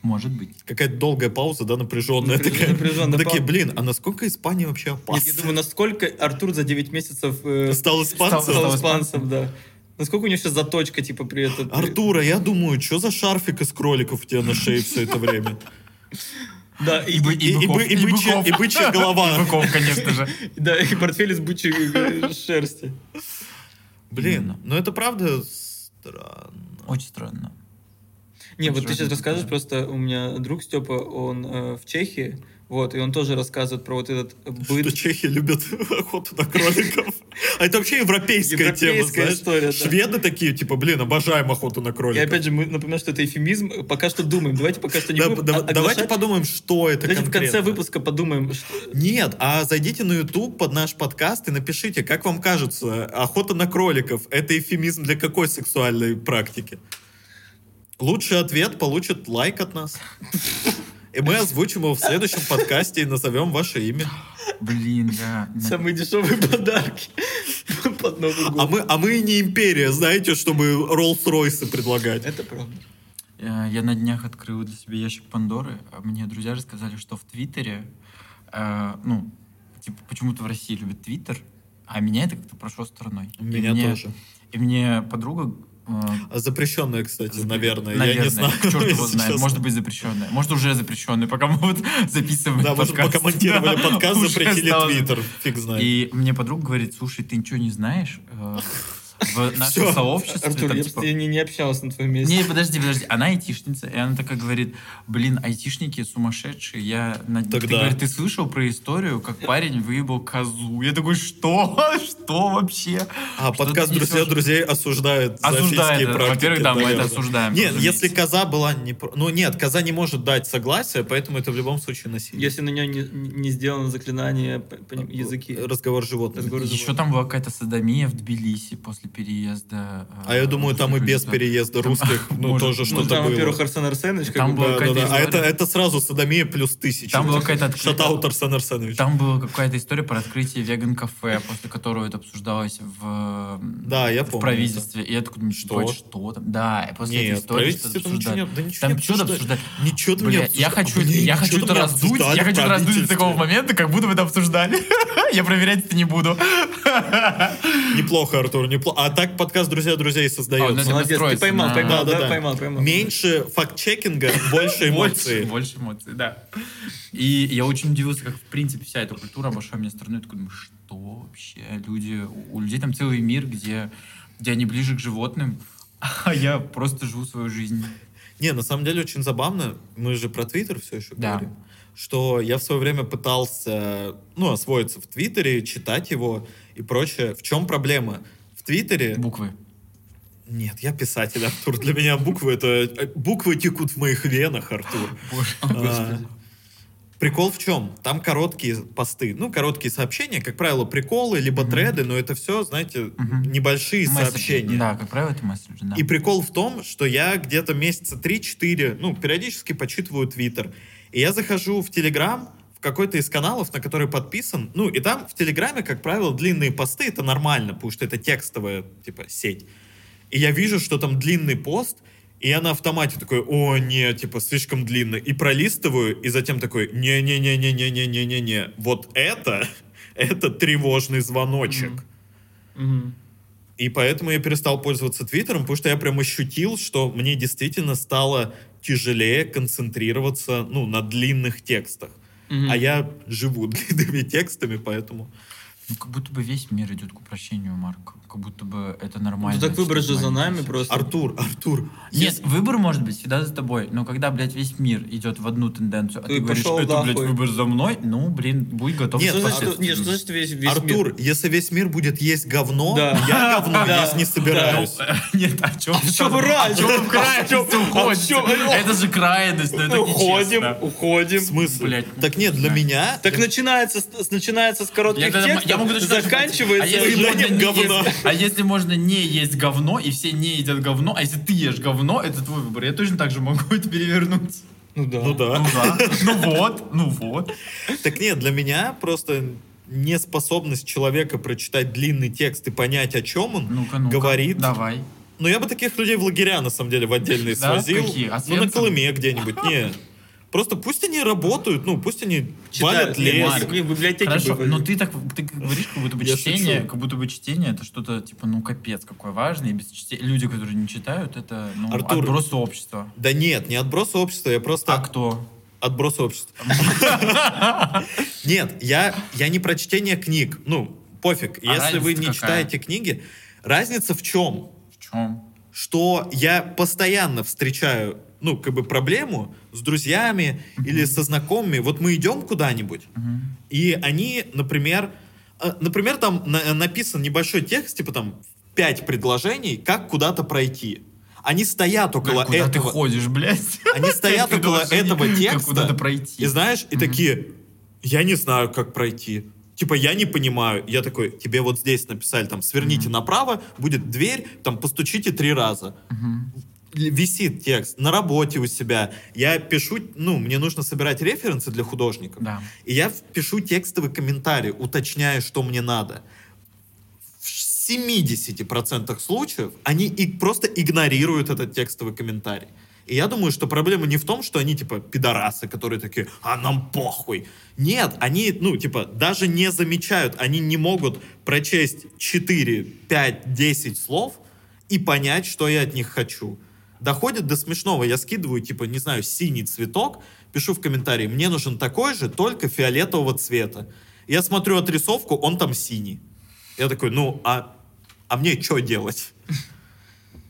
Может быть. Какая-то долгая пауза, да, напряженная. Напряж- такая. напряженная Такие, пау- блин, а насколько Испания вообще опасна? я думаю, насколько Артур за 9 месяцев э, Стал испанцем? стал Стал испанцем, да. Насколько у него сейчас заточка, типа, при этом... Артур, а я думаю, что за шарфик из кроликов у тебя на шее все это время? Да, и, И, и, быков, бы- и бычья, быков. и бычья голова. И быков, конечно же. да, и портфель из бычьей э, шерсти. Блин, ну это правда странно. Очень странно. Не, вот ты сейчас расскажешь, просто у меня друг Степа, он э, в Чехии, вот, и он тоже рассказывает про вот этот быт. Что [LAUGHS] чехи любят [LAUGHS] охоту на кроликов. [LAUGHS] А это вообще европейская, тема, знаешь. история, да. Шведы такие, типа, блин, обожаем охоту на И кроликов. опять же, мы напоминаем, что это эфемизм. Пока что думаем. Давайте пока что не Да, будем да- давайте подумаем, что это Давайте в конце конкретно. выпуска подумаем. что- Нет, а зайдите на YouTube под наш подкаст и напишите, как вам кажется, охота на кроликов — это эфемизм для какой сексуальной практики? Лучший ответ получит лайк от нас. И мы озвучим его в следующем подкасте и назовем ваше имя. Блин, я... Самые дешевые подарки под Новый год. А мы, а мы и не империя, знаете, чтобы Роллс-Ройсы предлагать. Это правда. Я я на днях открыл для себя ящик Пандоры. а Мне друзья рассказали, что в Твиттере, э, ну, типа, почему-то в России любят Твиттер, а меня это как-то прошло стороной. И Меня мне- тоже. И мне подруга... э, А Запрещенная, кстати, наверное. Наверное, Я не знаю. [LAUGHS] черт его знает. честно. Может быть запрещенная. Может уже запрещенная, пока мы вот [LAUGHS] записываем Да, может, подкаст. пока монтировали подкаст, [LAUGHS] запретили стало- Твиттер. Фиг знает. И мне подруга говорит, слушай, ты ничего не знаешь? Э, В нашем Всё. сообществе... Артур, там, я типа, ней не, не общался на твоем месте. Не, подожди, подожди. Она айтишница, и она такая говорит, блин, айтишники сумасшедшие. Я на... Ты, Тогда. говорит, ты слышал про историю, как парень выебал козу? Я такой, что? [LAUGHS] Что вообще? А Что подкаст «Друзья несешь? друзей» осуждает Осуждает, финские да. практики. Во-первых, да, мы это осуждаем, Нет, разумеется. если коза была не... Ну нет, коза не может дать согласие, поэтому это в любом случае насилие. Если на нее не, не сделано заклинание ним- языки. Разговор животных. Разговор Еще там была какая-то садомия в Тбилиси после переезда. э, А я думаю, там и без переезда Там- русских, [LAUGHS] ну, может, тоже Ну, что-то там, было. во-первых, Арсен Арсенович, Там бы, была Да, да, какая-то да. А это, это сразу садомия плюс тысяча. Там была какая-то Шатаут Арсен Арсенович. Там была какая-то история про открытие веган-кафе, после которого это обсуждалось в, Да, я в помню правительстве. И я такой, Что? что? там? Да, после этой Нет, в истории что-то там ничего обсуждали. Да ничего Там что-то обсуждали. Ничего там не я хочу, я хочу это там раздуть, я в хочу раздуть до такого момента, как будто вы это обсуждали. [LAUGHS] Я проверять это не буду. Неплохо, Артур, неплохо. А так подкаст «Друзья друзей» А, создается. ну, Молодец, ты поймал, на- поймал, Да, да, да, поймал, поймал. Меньше факт-чекинга, больше эмоций. Больше, эмоций, да. И я очень удивился, как в принципе вся эта культура обошла меня стороной. Я такой думаю, что вообще? Люди, у людей там целый мир, где, где они ближе к животным, [LAUGHS] а я просто живу свою жизнь. Не, на самом деле очень забавно. Мы же про Твиттер все еще Да. говорим. Что я в свое время пытался, ну, освоиться в Твиттере, читать его и прочее. В чем проблема? В Твиттере... Буквы. Нет, я писатель, Артур. Для меня буквы это... э, Буквы текут в моих венах, Артур. [LAUGHS] Боже. А, Прикол в чем? Там короткие посты, ну, короткие сообщения, как правило, приколы, либо Мгм. треды, но это все, знаете, Мгм. небольшие Месседжи. сообщения. Да, как правило, это месседжи, да. И прикол в том, что я где-то месяца 3-4, ну, периодически почитываю Твиттер. И я захожу в Телеграм, какой-то из каналов, на который подписан. Ну, и там в Телеграме, как правило, длинные посты, это нормально, потому что это текстовая, типа, сеть. и я вижу, что там длинный пост, и я на автомате такой, о, не, типа, слишком длинно. И пролистываю, и затем такой, не-не-не-не-не-не-не-не-не. Вот это, [LAUGHS] это тревожный звоночек. Мгм. И поэтому я перестал пользоваться Твиттером, потому что я прям ощутил, что мне действительно стало тяжелее концентрироваться, ну, на длинных текстах. Мгм. А я живу [LAUGHS] длинными текстами, поэтому... Ну, как будто бы весь мир идет к упрощению, Марк. Как будто бы это Ну, нормально. так выбор же за нами просто. Артур, Артур. Нет, выбор может быть всегда за тобой, но когда, блядь, весь мир идет в одну тенденцию, а Ты ты, говоришь, пошел это, блядь, нахуй. выбор за мной, ну, блин, будь готов. Нет, к Что значит, нет, что значит весь, весь Артур, мир? если весь мир будет есть говно, Да. я говно [LAUGHS] Да. есть не собираюсь. [LAUGHS] Нет, о чем в чём разница? О чем в А в крайность чём- а чём- Это же крайность, но это Уходим, уходим. В смысле? Блядь, так нет, для меня... Так начинается, с- начинается с коротких текстов, я могу заканчивается... а если, уже можно нет не говна. есть- а если можно не есть говно, и все не едят говно, а если ты ешь говно, это твой выбор. Я точно так же могу это перевернуть. Ну да. Ну да. Ну да. Ну вот, ну вот. Так нет, для меня просто неспособность человека прочитать длинный текст и понять, о чем он Ну-ка, ну говорит. Давай. Ну, я бы таких людей в лагеря, на самом деле, в отдельные Да? свозил. Какие? Ну, на? Колыме где-нибудь. Не. Просто пусть они работают, ну, пусть они Читают, лес. Марк, не, в библиотеке Хорошо, но ты так ты говоришь, как будто бы [LAUGHS] Я чтение, шучу. как будто бы чтение это что-то типа ну капец какое важное, и без чтения люди, которые не читают, это ну Артур. отбросы общества. Да нет, не отброс общества, я просто А кто? отброс общества. [LAUGHS] Нет, я, я не про чтение книг. Ну, пофиг. А Если вы не читаете книги, разница в чем? В чем? что я постоянно встречаю, ну, как бы проблему с друзьями или со знакомыми. Вот мы идем куда-нибудь, и они, например, э, например, там на- написан небольшой текст, типа там пять предложений, как куда-то пройти. Они стоят около куда ты этого. ходишь, блядь? Они стоят [LAUGHS] около этого текста. куда-то пройти. И знаешь, и такие, я не знаю, как пройти. Типа, я не понимаю. Я такой, тебе вот здесь написали, там, сверните направо, будет дверь, там, постучите три раза. Л- Висит текст на работе у себя. Я пишу, ну, мне нужно собирать референсы для художников. Да. И я пишу текстовый комментарий, уточняя, что мне надо. В 70% случаев они и просто игнорируют этот текстовый комментарий. И я думаю, что проблема не в том, что они, типа, пидорасы, которые такие, а нам похуй. Нет, они, ну, типа, даже не замечают, они не могут прочесть 4, 5, 10 слов и понять, что я от них хочу. Доходит до смешного. Я скидываю, типа, не знаю, синий цветок, пишу в комментарии, мне нужен такой же, только фиолетового цвета. Я смотрю отрисовку, он там синий. Я такой, ну, а, а мне что делать?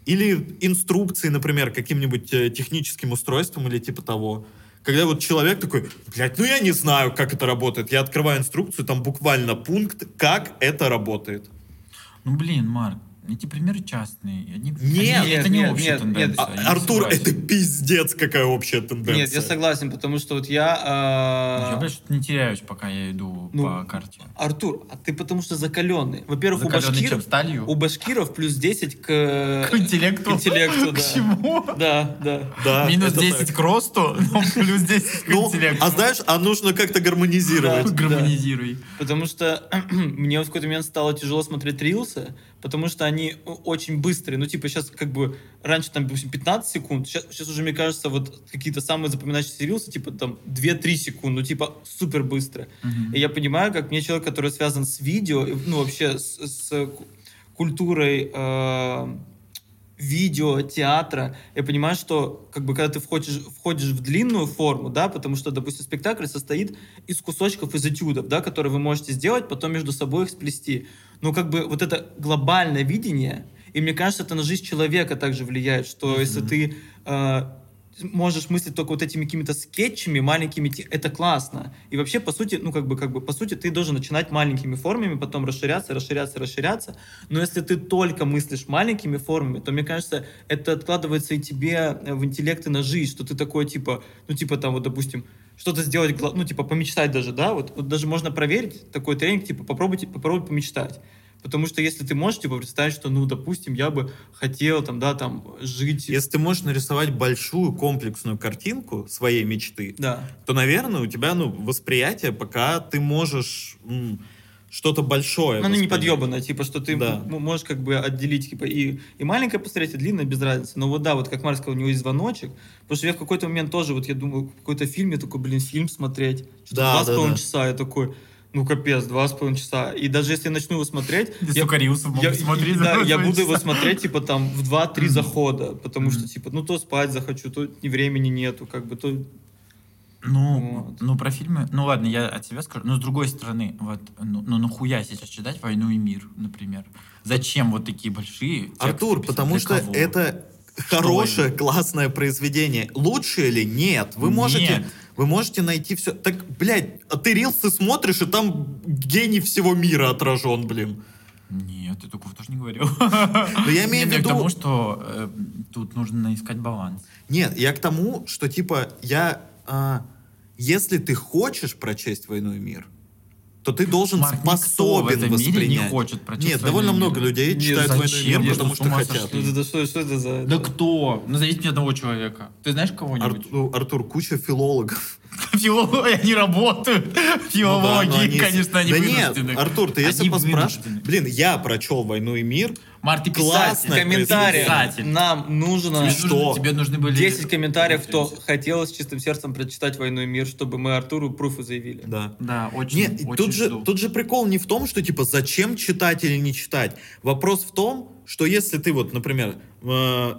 Или инструкции, например, каким-нибудь э, техническим устройством или типа того. Когда вот человек такой, блядь, ну я не знаю, как это работает. Я открываю инструкцию, там буквально пункт, как это работает. Ну блин, Марк, эти примеры частные. Они, Нет, они- это не нет, общая нет, тенденция. нет. А, Артур, согласен. это пиздец, какая общая тенденция. Нет, я согласен, потому что вот я... а, Я, блядь, что-то не теряюсь, пока я иду Ну, по карте. Артур, а ты потому что закаленный. Во-первых, у Закаленный чем, башкиров, сталью? у башкиров плюс 10 к... К интеллекту. К интеллекту, К да. чему? Да, да. Да, Минус это 10 так. к росту, но плюс 10 к Ну, интеллекту. а знаешь, а нужно как-то гармонизировать. Да. Гармонизируй. Потому что [CLEARS THROAT] мне в какой-то момент стало тяжело смотреть рилсы, потому что они о- очень быстрые. Ну, типа, сейчас как бы раньше там, допустим, 15 секунд, сейчас, сейчас уже, мне кажется, вот какие-то самые запоминающиеся рилсы, типа там 2-3 секунды, ну, типа, супер быстро. И я понимаю, как мне человек, который связан с видео, и, ну, вообще с, с ку- культурой э, видео, театра, я понимаю, что как бы когда ты входишь, входишь в длинную форму, да, потому что, допустим, спектакль состоит из кусочков, из этюдов, да, которые вы можете сделать, потом между собой их сплести. Но как бы вот это глобальное видение, и мне кажется, это на жизнь человека также влияет, что если ты э, можешь мыслить только вот этими какими-то скетчами маленькими, это классно. И вообще, по сути, ну, как бы, как бы, по сути, ты должен начинать маленькими формами, потом расширяться, расширяться, расширяться. Но если ты только мыслишь маленькими формами, то, мне кажется, это откладывается и тебе э, в интеллект и на жизнь, что ты такой, типа, ну, типа, там, вот, допустим, что-то сделать, ну, типа, помечтать даже, да, вот, вот даже можно проверить такой тренинг, типа, попробуйте, попробуй помечтать. Потому что если ты можешь, типа, представить, что, ну, допустим, я бы хотел, там, да, там, жить... Если ты можешь нарисовать большую комплексную картинку своей мечты, Да. то, наверное, у тебя, ну, восприятие, пока ты можешь м, что-то большое. Ну, Она не подъебанная, типа, что ты Да. можешь как бы отделить, типа, и, и маленькое посмотреть, и длинное, без разницы. Но вот да, вот как Марк сказал, у него есть звоночек, потому что я в какой-то момент тоже, вот я думаю, какой-то фильм, я такой, блин, фильм смотреть, что-то Да, два с половиной да. часа, я такой, ну капец, два с половиной часа. И даже если я начну его смотреть, Ты, я, я- смотреть да, я буду его смотреть, типа, там, в 2-3 захода, потому что, типа, ну, то спать захочу, то времени нету, как бы, то... Ну, Вот. ну, про фильмы... Ну, ладно, я от себя скажу. Но, с другой стороны, вот, ну, ну, нахуя сейчас читать «Войну и мир», например? Зачем вот такие большие Артур, писать? потому Для что кого? это хорошее, классное произведение. Лучше или нет? Вы можете, Нет. вы можете найти все. Так, блядь, а ты рилсы смотришь, и там гений всего мира отражен, блин. Нет, я такого тоже не говорил. [LAUGHS] Но я имею в виду... к тому, что э, тут нужно искать баланс. Нет, я к тому, что типа я, а, если ты хочешь прочесть «Войну и мир», то ты должен Марк, никто в способен этом мире воспринять. не хочет прочесть Нет, «Войну довольно и мир». много людей Нет, читают «Войну и зачем? мир», потому что, хотят. сошли? Ну, это что, что это за... Да кто? Назовите мне одного человека. Ты знаешь кого-нибудь? Артур, Артур, куча филологов. [LAUGHS] Филологи, они работают. Ну да, Филологи, они- конечно, они Да вынуждены. нет, Артур, ты если поспрашиваешь... Блин, я прочел «Войну и мир», Марк, ты Классно. Комментарии. Писатель. Нам нужно... Тебе Что? нужны- Тебе нужны были... 10 комментариев, кто хотел с чистым сердцем прочитать «Войну и мир», чтобы мы Артуру пруфы заявили. да. Да, очень, Нет, очень тут же, жду. тут же прикол не в том, что типа зачем читать или не читать. Вопрос в том, что если ты вот, например, э,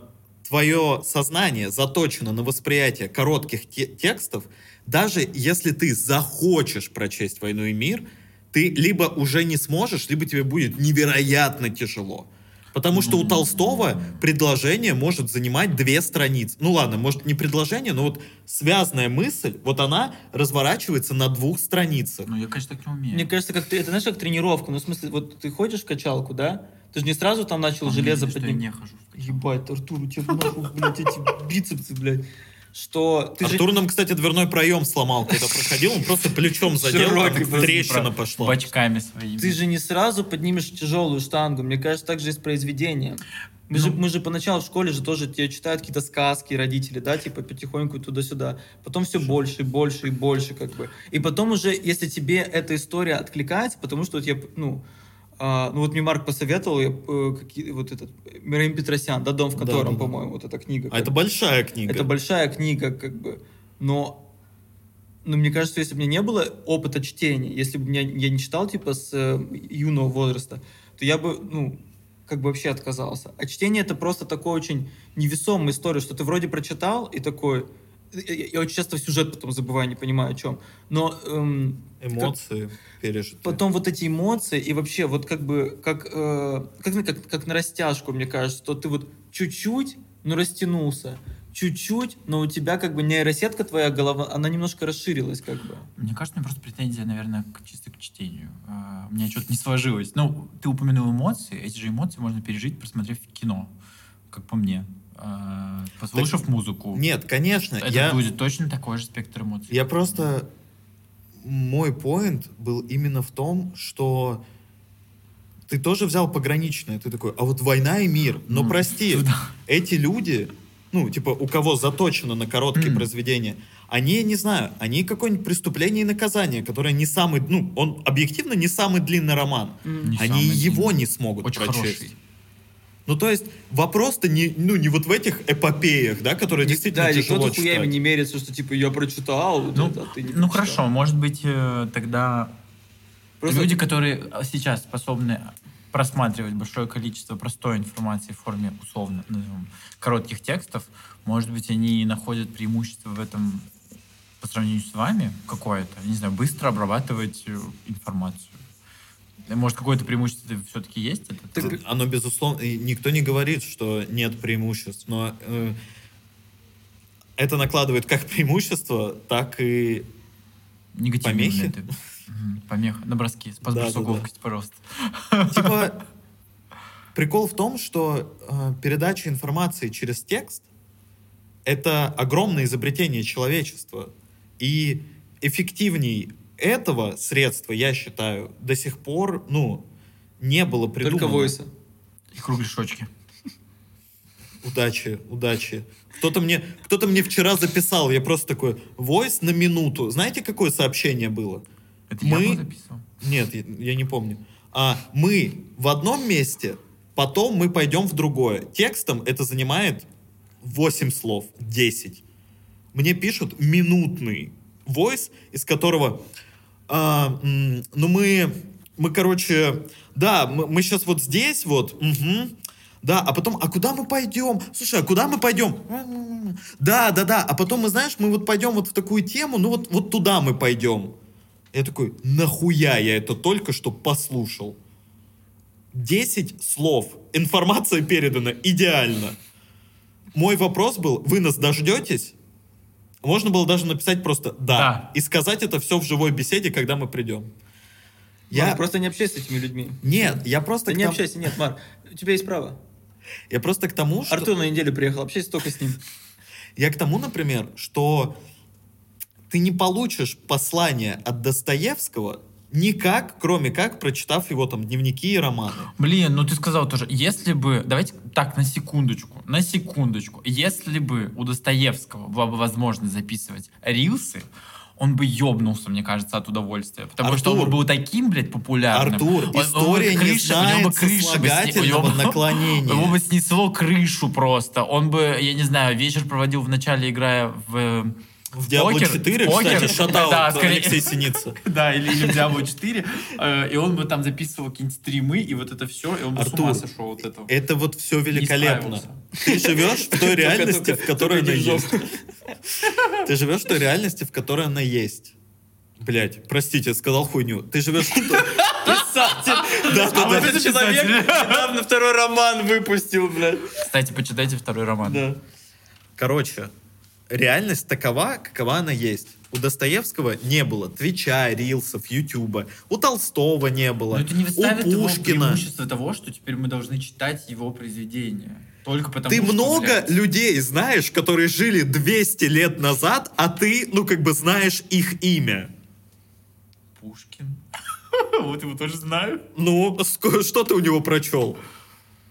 твое сознание заточено на восприятие коротких те- текстов, даже если ты захочешь прочесть «Войну и мир», ты либо уже не сможешь, либо тебе будет невероятно тяжело. Потому что у Толстого предложение может занимать две страницы. Ну ладно, может не предложение, но вот связанная мысль, вот она разворачивается на двух страницах. Ну, я, конечно, так не умею. Мне кажется, как ты, это знаешь, как тренировка. Ну, в смысле, вот ты ходишь в качалку, да? Ты же не сразу там начал А железо что я поднимать. не хожу. Ебать, Артур, у тебя нахуй, блядь, эти бицепсы, блядь. Что ты же... Артур нам, кстати, дверной проем сломал, когда проходил, он просто плечом задел, трещина пошла. Бочками своими. Ты же не сразу поднимешь тяжелую штангу. Мне кажется, так же и с произведением. Мы, же, Ну. мы же поначалу в школе же тоже тебе читают какие-то сказки родители, да, типа потихоньку туда-сюда. Потом все больше и больше и больше, как бы. И потом уже, если тебе эта история откликается, потому что вот я, ну, а, ну вот мне Марк посоветовал, я, э, какие, вот этот, Мираим Петросян, да, «Дом в котором», да, да. по-моему, вот эта книга. А это бы. большая книга. Это большая книга, как бы. Но, но мне кажется, если бы у меня не было опыта чтения, если бы меня, я не читал, типа, с э, юного возраста, то я бы, ну, как бы вообще отказался. А чтение это просто такой очень невесомая история, что ты вроде прочитал и такой... Я, я очень часто сюжет потом забываю, не понимаю о чем. Но эм, Эмоции пережиты. потом вот эти эмоции и вообще вот как бы как э, как, как как на растяжку мне кажется что ты вот чуть-чуть но растянулся чуть-чуть но у тебя как бы нейросетка твоя голова она немножко расширилась как бы Мне кажется, у меня просто претензия, наверное, к, чисто к чтению. А, У меня что-то не сложилось. Ну, ты упомянул эмоции. Эти же эмоции можно пережить, просмотрев кино, как по мне. А, Послушав музыку. Нет, конечно, Это я, будет точно такой же спектр эмоций. я просто... Мой поинт был именно в том, что ты тоже взял пограничное. Ты такой, а вот война и мир. Но Ну, прости, [LAUGHS] да. эти люди, ну, типа, у кого заточено на короткие Мгм. произведения, они, не знаю, они какое-нибудь преступление и наказание, которое не самый, ну, он объективно не самый длинный роман. Не они его длинный. не смогут Очень прочесть. хороший. Ну, то есть, вопрос-то не, ну, не вот в этих эпопеях, да, которые действительно да и тяжело кто-то хуями читать. не мерится что типа я прочитал Ну, это, а ты не ну прочитал. хорошо, может быть, э, тогда Просто- люди, которые сейчас способны просматривать большое количество простой информации в форме, условно, назовем, коротких текстов, может быть, они находят преимущество в этом по сравнению с вами какое-то, не знаю, быстро обрабатывать э, информацию. Может, какое-то преимущество все-таки есть? Это Так- Оно, безусловно, никто не говорит, что нет преимуществ, но э, это накладывает как преимущество, так и негативные помехи? моменты. Помеха. На броске. Спас Да, да, бросок пожалуйста. Типа, [LAUGHS] прикол в том, что э, передача информации через текст — это огромное изобретение человечества. И эффективней этого средства, я считаю, до сих пор, ну, не было придумано. только войса И кругляшочки. Удачи, удачи. Кто-то мне, кто-то мне вчера записал, я просто такой, войс на минуту. Знаете, какое сообщение было? Это я Мы- его записывал? Нет, я, я не помню. А, мы в одном месте, потом мы пойдем в другое. Текстом это занимает 8 слов, 10. Мне пишут минутный войс, из которого, а, ну мы, мы, короче, да, мы, мы сейчас вот здесь вот, мгм, да, а потом, а куда мы пойдем? Слушай, а куда мы пойдем? Да, да, да, а потом мы, знаешь, мы вот пойдем вот в такую тему, ну вот, вот туда мы пойдем. Я такой, нахуя я это только что послушал? 10 слов. Информация передана идеально. Мой вопрос был, вы нас дождетесь? Можно было даже написать просто «да». Да. И сказать это все в живой беседе, когда мы придем. Я Я... просто не общаюсь с этими людьми. Нет, я просто... Ты не том- общайся, нет, Мар, у тебя есть право. Я просто к тому, что... Артур на неделю приехал, общайся только с ним. Я к тому, например, что ты не получишь послание от Достоевского никак, кроме как прочитав его там дневники и романы. Блин, ну ты сказал тоже, если бы, давайте так, на секундочку, на секундочку, если бы у Достоевского была бы возможность записывать рилсы, он бы ёбнулся, мне кажется, от удовольствия. Потому что он Артур. бы был таким, блядь, популярным. Артур, Он- он бы история не у него бы знает крыша бы сни- у сослагательного него бы- [LAUGHS] наклонения. Его бы снесло крышу просто. Он бы, я не знаю, вечер проводил в начале, играя в... В Diablo покер- 4, в покер. кстати, шатаут Да, скорее- Алексей Синица. [LAUGHS] Да, или, или в Diablo 4. э, И он бы там записывал какие-нибудь стримы, и вот это все, и он бы с ума Артур, сошел от этого. Это вот все великолепно. Ты живешь [LAUGHS] [LAUGHS] в той реальности, в которой она есть. Ты живешь в той реальности, в которой она есть. Блять, простите, сказал хуйню. Ты живешь Писатель! Да, да, А да. вот это человек недавно второй роман выпустил, блядь. Кстати, почитайте второй роман. Да. Короче, реальность такова, какова она есть. У Достоевского не было Твича, Рилсов, Ютуба. У Толстого не было. Но это не у Пушкина. преимущество того, что теперь мы должны читать его произведения. Только потому Ты что, много блядь, людей знаешь, которые жили 200 лет назад, а ты, ну, как бы знаешь их имя. Пушкин. [LAUGHS] Вот его тоже знаю. Ну, что ты у него прочел?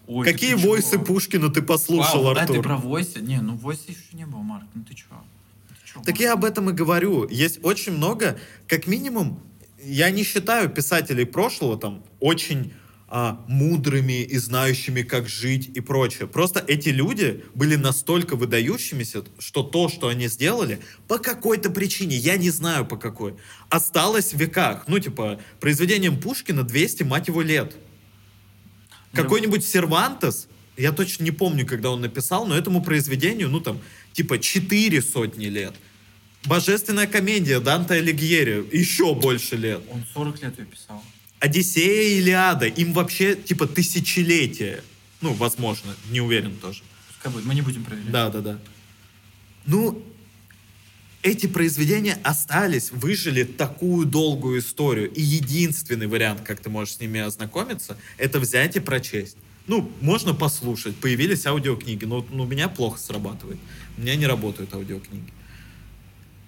Ой, Какие ты войсы? Пушкина ты послушал, Вау, а ты Артур? про войсы? Не, ну войсы еще не было, Марк. Ну ты чё? Ты чё, Так Марк? я об этом и говорю. Есть очень много, как минимум, я не считаю писателей прошлого там очень а, мудрыми и знающими, как жить и прочее. Просто эти люди были настолько выдающимися, что то, что они сделали, по какой-то причине, я не знаю по какой, осталось в веках. Ну, типа, произведением Пушкина 200, мать его, лет. Какой-нибудь Сервантес, я точно не помню, когда он написал, но этому произведению, ну там, типа четыре сотни лет. Божественная комедия Данте Алигьери, еще больше лет. Он 40 лет ее писал. Одиссея и Илиада, им вообще типа тысячелетия. Ну, возможно, не уверен тоже. Пускай будет, мы не будем проверять. Да, да, да. Ну, эти произведения остались, выжили такую долгую историю. И единственный вариант, как ты можешь с ними ознакомиться, это взять и прочесть. Ну, можно послушать. Появились аудиокниги, но ну, у меня плохо срабатывает. У меня не работают аудиокниги.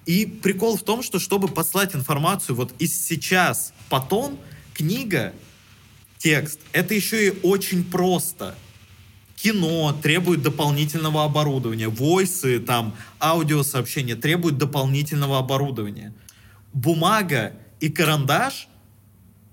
И прикол в том, что чтобы послать информацию вот из сейчас, потом, книга, текст, это еще и очень просто кино требует дополнительного оборудования, войсы, там, аудиосообщения требуют дополнительного оборудования. Бумага и карандаш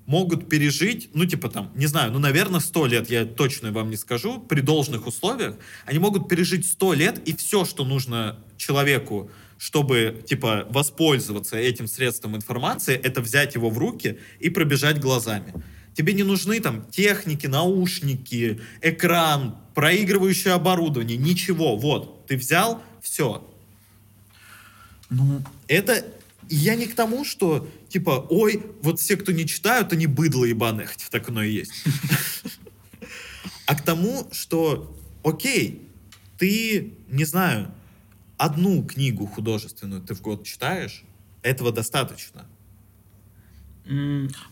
могут пережить, ну, типа там, не знаю, ну, наверное, 100 лет, я точно вам не скажу, при должных условиях, они могут пережить 100 лет, и все, что нужно человеку, чтобы, типа, воспользоваться этим средством информации, это взять его в руки и пробежать глазами. Тебе не нужны там техники, наушники, экран, проигрывающее оборудование, ничего. Вот, ты взял, все. Ну, Это я не к тому, что типа, ой, вот все, кто не читают, они быдло ебаные, хотя так оно и есть. А к тому, что, окей, ты, не знаю, одну книгу художественную ты в год читаешь, этого достаточно.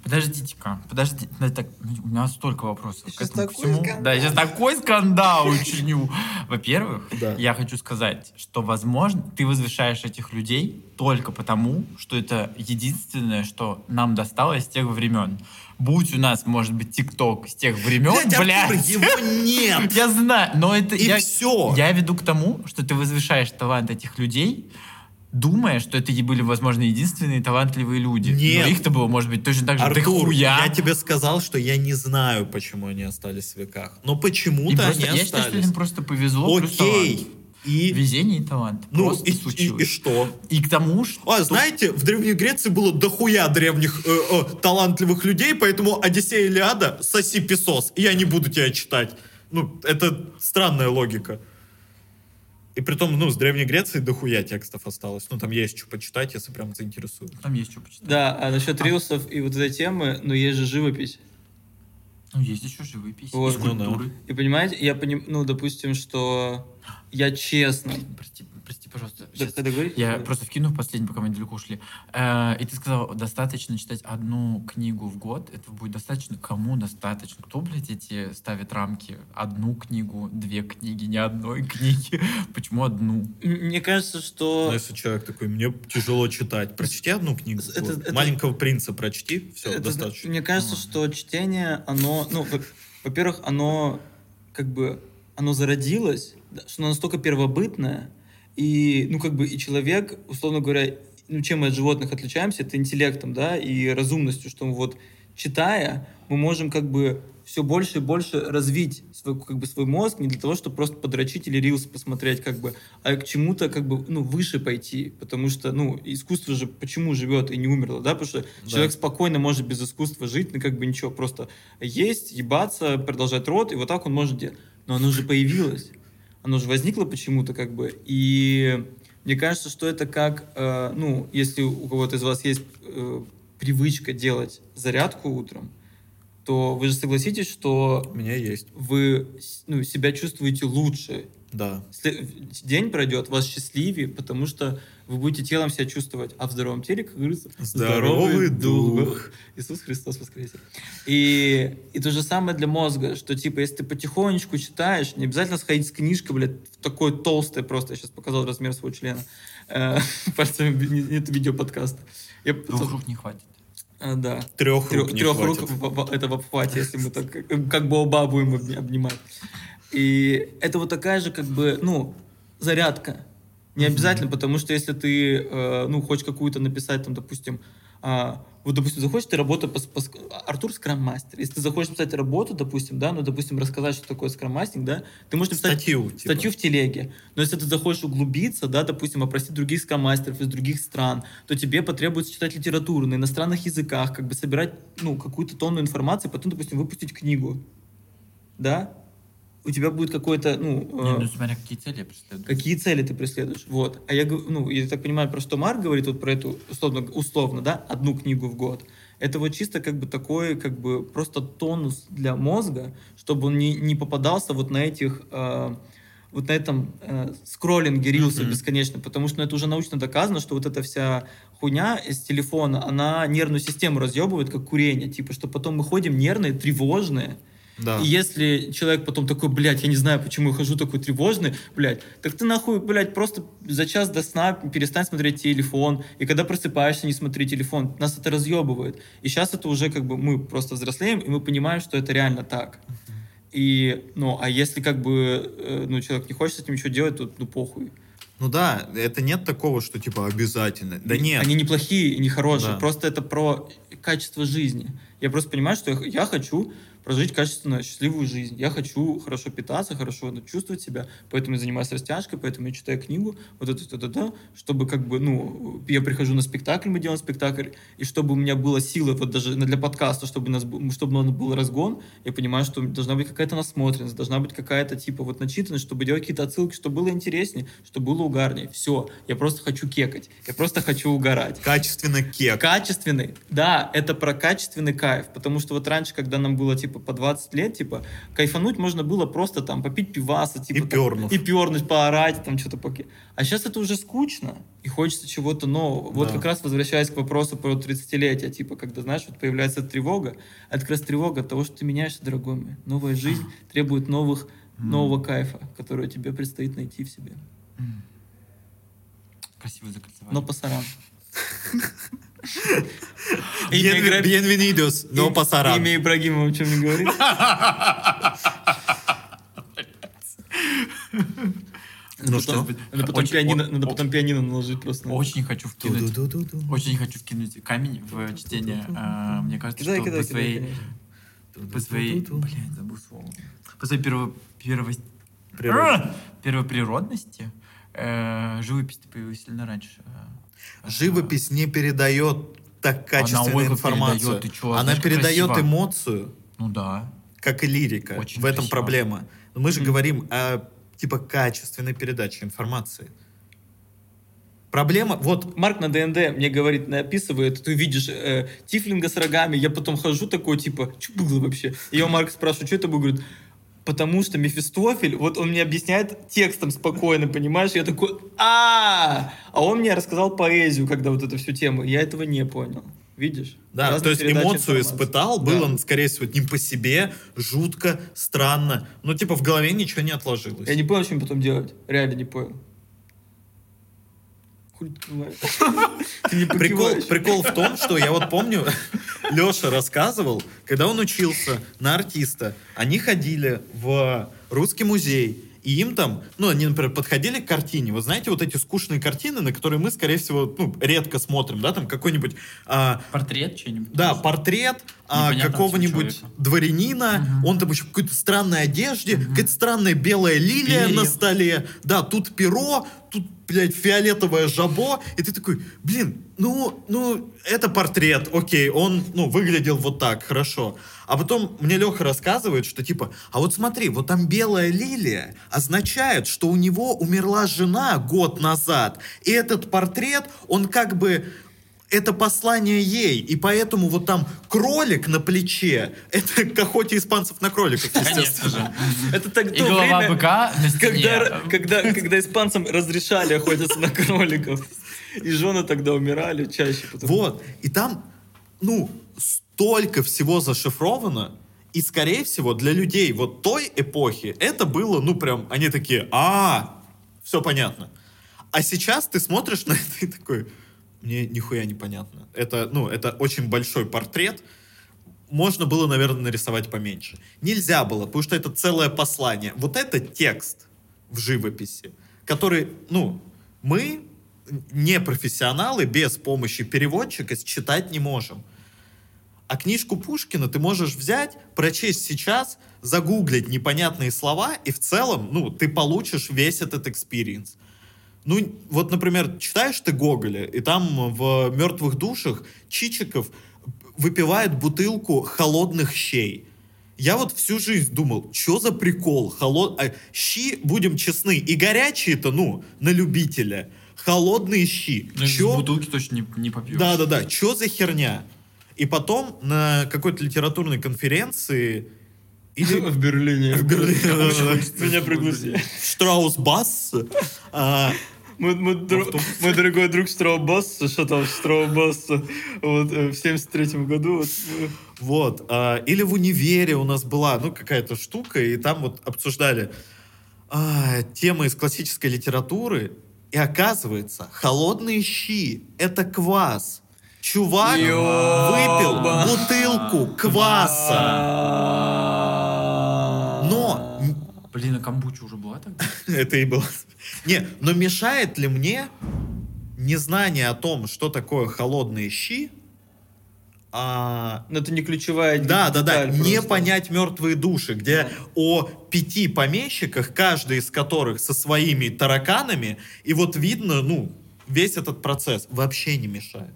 Подождите-ка, подождите. Да, так, ну, у меня столько вопросов. Ты к этому такой всему. скандал. Да, я сейчас такой скандал учиню. Во-первых, Да. я хочу сказать, что, возможно, ты возвышаешь этих людей только потому, что это единственное, что нам досталось с тех времен. Будь у нас, может быть, ТикТок с тех времен, Блядь, Артур, блядь. его нет! [LAUGHS] Я знаю, но это... И я, всё. Я веду к тому, что ты возвышаешь талант этих людей думая, что это и были, возможно, единственные талантливые люди. Нет. Но их-то было, может быть, точно так же Артур, я тебе сказал, что я не знаю, почему они остались в веках. Но почему-то они я считаю, что остались. им просто повезло. Окей. И, Везение и талант. ну, просто и, и- случилось. и что? И к тому, что... А, знаете, в Древней Греции было дохуя древних э, э, талантливых людей, поэтому Одиссея и Илиада соси песос, и я не буду тебя читать. Ну, это странная логика. И при том, ну, с Древней Греции дохуя текстов осталось. Ну, там есть что почитать, если прям заинтересует. Там есть что почитать. Да, а насчет рилсов и вот этой темы, ну, есть же живопись. Ну, есть еще живопись, Вот. и Ну да. скульптуры. И понимаете, я поним... ну, допустим, что я честно... Прости, прости, пожалуйста. Да, Я да. просто вкину последний, пока мы далеко ушли. Э, И ты сказал, достаточно читать одну книгу в год. Это будет достаточно? Кому достаточно? Кто, блядь, эти ставит рамки? Одну книгу, две книги, не одной книги. [LAUGHS] Почему одну? Мне кажется, что... Но если человек такой, мне тяжело читать, прочти одну книгу. в Это- это- Маленького принца прочти, все, Это- достаточно. Мне кажется, Ну, что чтение, оно, ну, во- во-первых, оно как бы, оно зародилось, да, что оно настолько первобытное, и, ну, как бы, и человек, условно говоря, ну, чем мы от животных отличаемся, это интеллектом, да, и разумностью, что мы вот, читая, мы можем как бы все больше и больше развить свой, как бы, свой мозг не для того, чтобы просто подрочить или рилс посмотреть, как бы, а к чему-то как бы, ну, выше пойти, потому что, ну, искусство же почему живет и не умерло, да, потому что Да. человек спокойно может без искусства жить, ну, как бы ничего, просто есть, ебаться, продолжать род, и вот так он может делать. Но оно же появилось, оно же возникло почему-то, как бы, и мне кажется, что это как, э, ну, если у кого-то из вас есть э, привычка делать зарядку утром, то вы же согласитесь, что У меня есть, вы ну, себя чувствуете лучше. Да. День пройдет, вас счастливее, потому что вы будете телом себя чувствовать, а в здоровом теле, как говорится, Здоровый дух. Иисус Христос воскресе. И, и то же самое для мозга, что типа, если ты потихонечку читаешь, не обязательно сходить с книжкой, блядь, в такой толстый просто, я сейчас показал размер своего члена, Э, [LAUGHS] пальцами, не- нет видеоподкаста. Двух рук не хватит. а, да. Трех, Трех, рук не трех рук хватит. в- в- это в обхвате, если мы так как, как Баоба будем обни- обнимать. И это вот такая же, как бы, ну, зарядка. Не обязательно, потому что если ты, э, ну, хочешь какую-то написать, там, допустим, а, вот, допустим, захочешь ты работу по, по Артур скрам-мастер. Если ты захочешь писать работу, допустим, да, ну, допустим, рассказать, что такое скрам-мастинг, да, ты можешь написать Статью, типа. статью в телеге. Но если ты захочешь углубиться, да, допустим, опросить других скамастеров из других стран, то тебе потребуется читать литературу на иностранных языках, как бы собирать, ну, какую-то тонну информации, потом, допустим, выпустить книгу. Да? У тебя будет какой-то, ну, Не, э, ну, смотря какие цели я преследую. какие цели ты преследуешь. Вот. А я, ну, я так понимаю, про что Марк говорит, вот про эту, условно, условно, да, одну книгу в год. Это вот чисто как бы такой, как бы просто тонус для мозга, чтобы он не, не попадался вот на этих, э, вот на этом э, скроллинге рилса Мгм. бесконечно, потому что ну, это уже научно доказано, что вот эта вся хуйня из телефона, она нервную систему разъебывает, как курение, типа, что потом мы ходим нервные, тревожные, Да. и если человек потом такой, блядь, я не знаю, почему я хожу такой тревожный, блядь, так ты нахуй, блядь, просто за час до сна перестань смотреть телефон, и когда просыпаешься, не смотри телефон. Нас это разъебывает. И сейчас это уже как бы мы просто взрослеем, и мы понимаем, что это реально так. И, ну, а если как бы, э, ну, человек не хочет с этим ничего делать, то, ну, похуй. Ну да, это нет такого, что типа обязательно. Да нет. Они не плохие и не хорошие, Да. просто это про качество жизни. Я просто понимаю, что я, я хочу прожить качественную, счастливую жизнь. Я хочу хорошо питаться, хорошо ну, чувствовать себя, поэтому я занимаюсь растяжкой, поэтому я читаю книгу, вот это, это, это, чтобы как бы, ну, я прихожу на спектакль, мы делаем спектакль, и чтобы у меня была сила, вот даже для подкаста, чтобы, у нас, чтобы он был разгон, я понимаю, что должна быть какая-то насмотренность, должна быть какая-то, типа, вот начитанность, чтобы делать какие-то отсылки, чтобы было интереснее, чтобы было угарнее. Все, я просто хочу кекать, я просто хочу угорать. Качественно кек. Качественный, да, это про качественный кайф, потому что вот раньше, когда нам было, типа, по 20 лет, типа, кайфануть можно было просто, там, попить пиваса, типа, И там, пернув. и пернуть, поорать, там, что-то поки. А сейчас это уже скучно, и хочется чего-то нового. Вот Да. как раз возвращаясь к вопросу про 30-летие, типа, когда, знаешь, вот появляется тревога, а это как раз тревога от того, что ты меняешься, дорогой мой. Новая жизнь требует новых, нового кайфа, который тебе предстоит найти в себе. Красиво закольцевали. Но пасаран. Имя [LAUGHS] Bienvenidos, но пасаран. Имя Ибрагимова о чем не говорит? Ну что? Надо потом, пианино, надо потом пианино наложить просто. Очень хочу вкинуть. Очень хочу вкинуть камень в чтение. А, Мне кажется, что по своей, по своей, блядь, забыл слово. По своей перво, перво, Природа. А! первоприродности э, живопись появилась сильно раньше. Живопись не передает так качественную информацию. передает, чё, Она передает красиво. эмоцию, Ну да. как и лирика. Очень в этом красиво. проблема. Но мы же говорим о типа качественной передаче информации. Проблема, вот Марк на ДНД мне говорит, описывает, ты видишь э, тифлинга с рогами, я потом хожу такой, типа, что было вообще? И я у Марка спрашиваю, что это было? Говорит, потому что Мефистофель, вот он мне объясняет текстом спокойно, понимаешь? Я такой, а А он мне рассказал поэзию, когда вот эту всю тему. Я этого не понял. Видишь? Да, Разная то есть эмоцию информации. испытал, Да. был он, скорее всего, не по себе, жутко, странно. Ну, типа, в голове ничего не отложилось. Я не понял, что им потом делать. Реально не понял. Хуй ты киваешь? Ты не [LAUGHS] Прикол, прикол в том, что я вот помню, [LAUGHS] Леша рассказывал, когда он учился на артиста, они ходили в русский музей, и им там, ну, они, например, подходили к картине. Вот знаете, вот эти скучные картины, на которые мы, скорее всего, ну, редко смотрим, да, там какой-нибудь а, Портрет чей-нибудь? Да, портрет а, какого-нибудь дворянина, Мгм. он там еще в какой-то странной одежде, какая-то странная белая лилия Перья. на столе, да, тут перо, тут, блядь, фиолетовое жабо, и ты такой, блин, ну, ну, это портрет, окей, он, ну, выглядел вот так, хорошо. А потом мне Леха рассказывает, что типа, а вот смотри, вот там белая лилия означает, что у него умерла жена год назад, и этот портрет, он как бы это послание ей, и поэтому вот там кролик на плече, [LAUGHS] это к охоте испанцев на кроликов, естественно. же. Это так И то голова время, быка на [LAUGHS] когда, когда, когда испанцам разрешали охотиться на кроликов. И жены тогда умирали чаще. потому- Вот, и там, ну, столько всего зашифровано, и, скорее всего, для людей вот той эпохи это было, ну, прям, они такие, а, все понятно. А сейчас ты смотришь на это и такой, мне нихуя не понятно. Это, ну, это очень большой портрет, можно было, наверное, нарисовать поменьше. Нельзя было, потому что это целое послание. Вот это текст в живописи, который, ну, мы, не профессионалы, без помощи переводчика читать не можем. А книжку Пушкина ты можешь взять, прочесть сейчас, загуглить непонятные слова, и в целом, ну, ты получишь весь этот experience. Ну, вот, например, читаешь ты Гоголя, и там в «Мертвых душах» Чичиков выпивает бутылку холодных щей. Я вот всю жизнь думал, что за прикол? Холод... а, щи, будем честны, и горячие-то, ну, на любителя. Холодные щи. Ну, из Чё? бутылки точно не, не попьешь. Да-да-да, что за херня? И потом на какой-то литературной конференции или [LAUGHS] В Берлине. в Берлине, Меня пригласили. Штраус-Басс, а, Мой, мой друг- мой дорогой друг Штраубасса, что там Штраубасса, вот, э, в 73 году. вот, э, вот, а, или в универе у нас была, ну, какая-то штука, и там вот обсуждали а, темы из классической литературы, и оказывается, холодные щи — это квас. Чувак выпил бутылку кваса. Но Блин, а камбуча уже была тогда? [LAUGHS] Это и было. Не, но мешает ли мне незнание о том, что такое холодные щи, а, Но это не ключевая да, да, да, деталь не просто. понять мертвые души, где о пяти помещиках, каждый из которых со своими тараканами, и вот видно, ну, весь этот процесс вообще не мешает.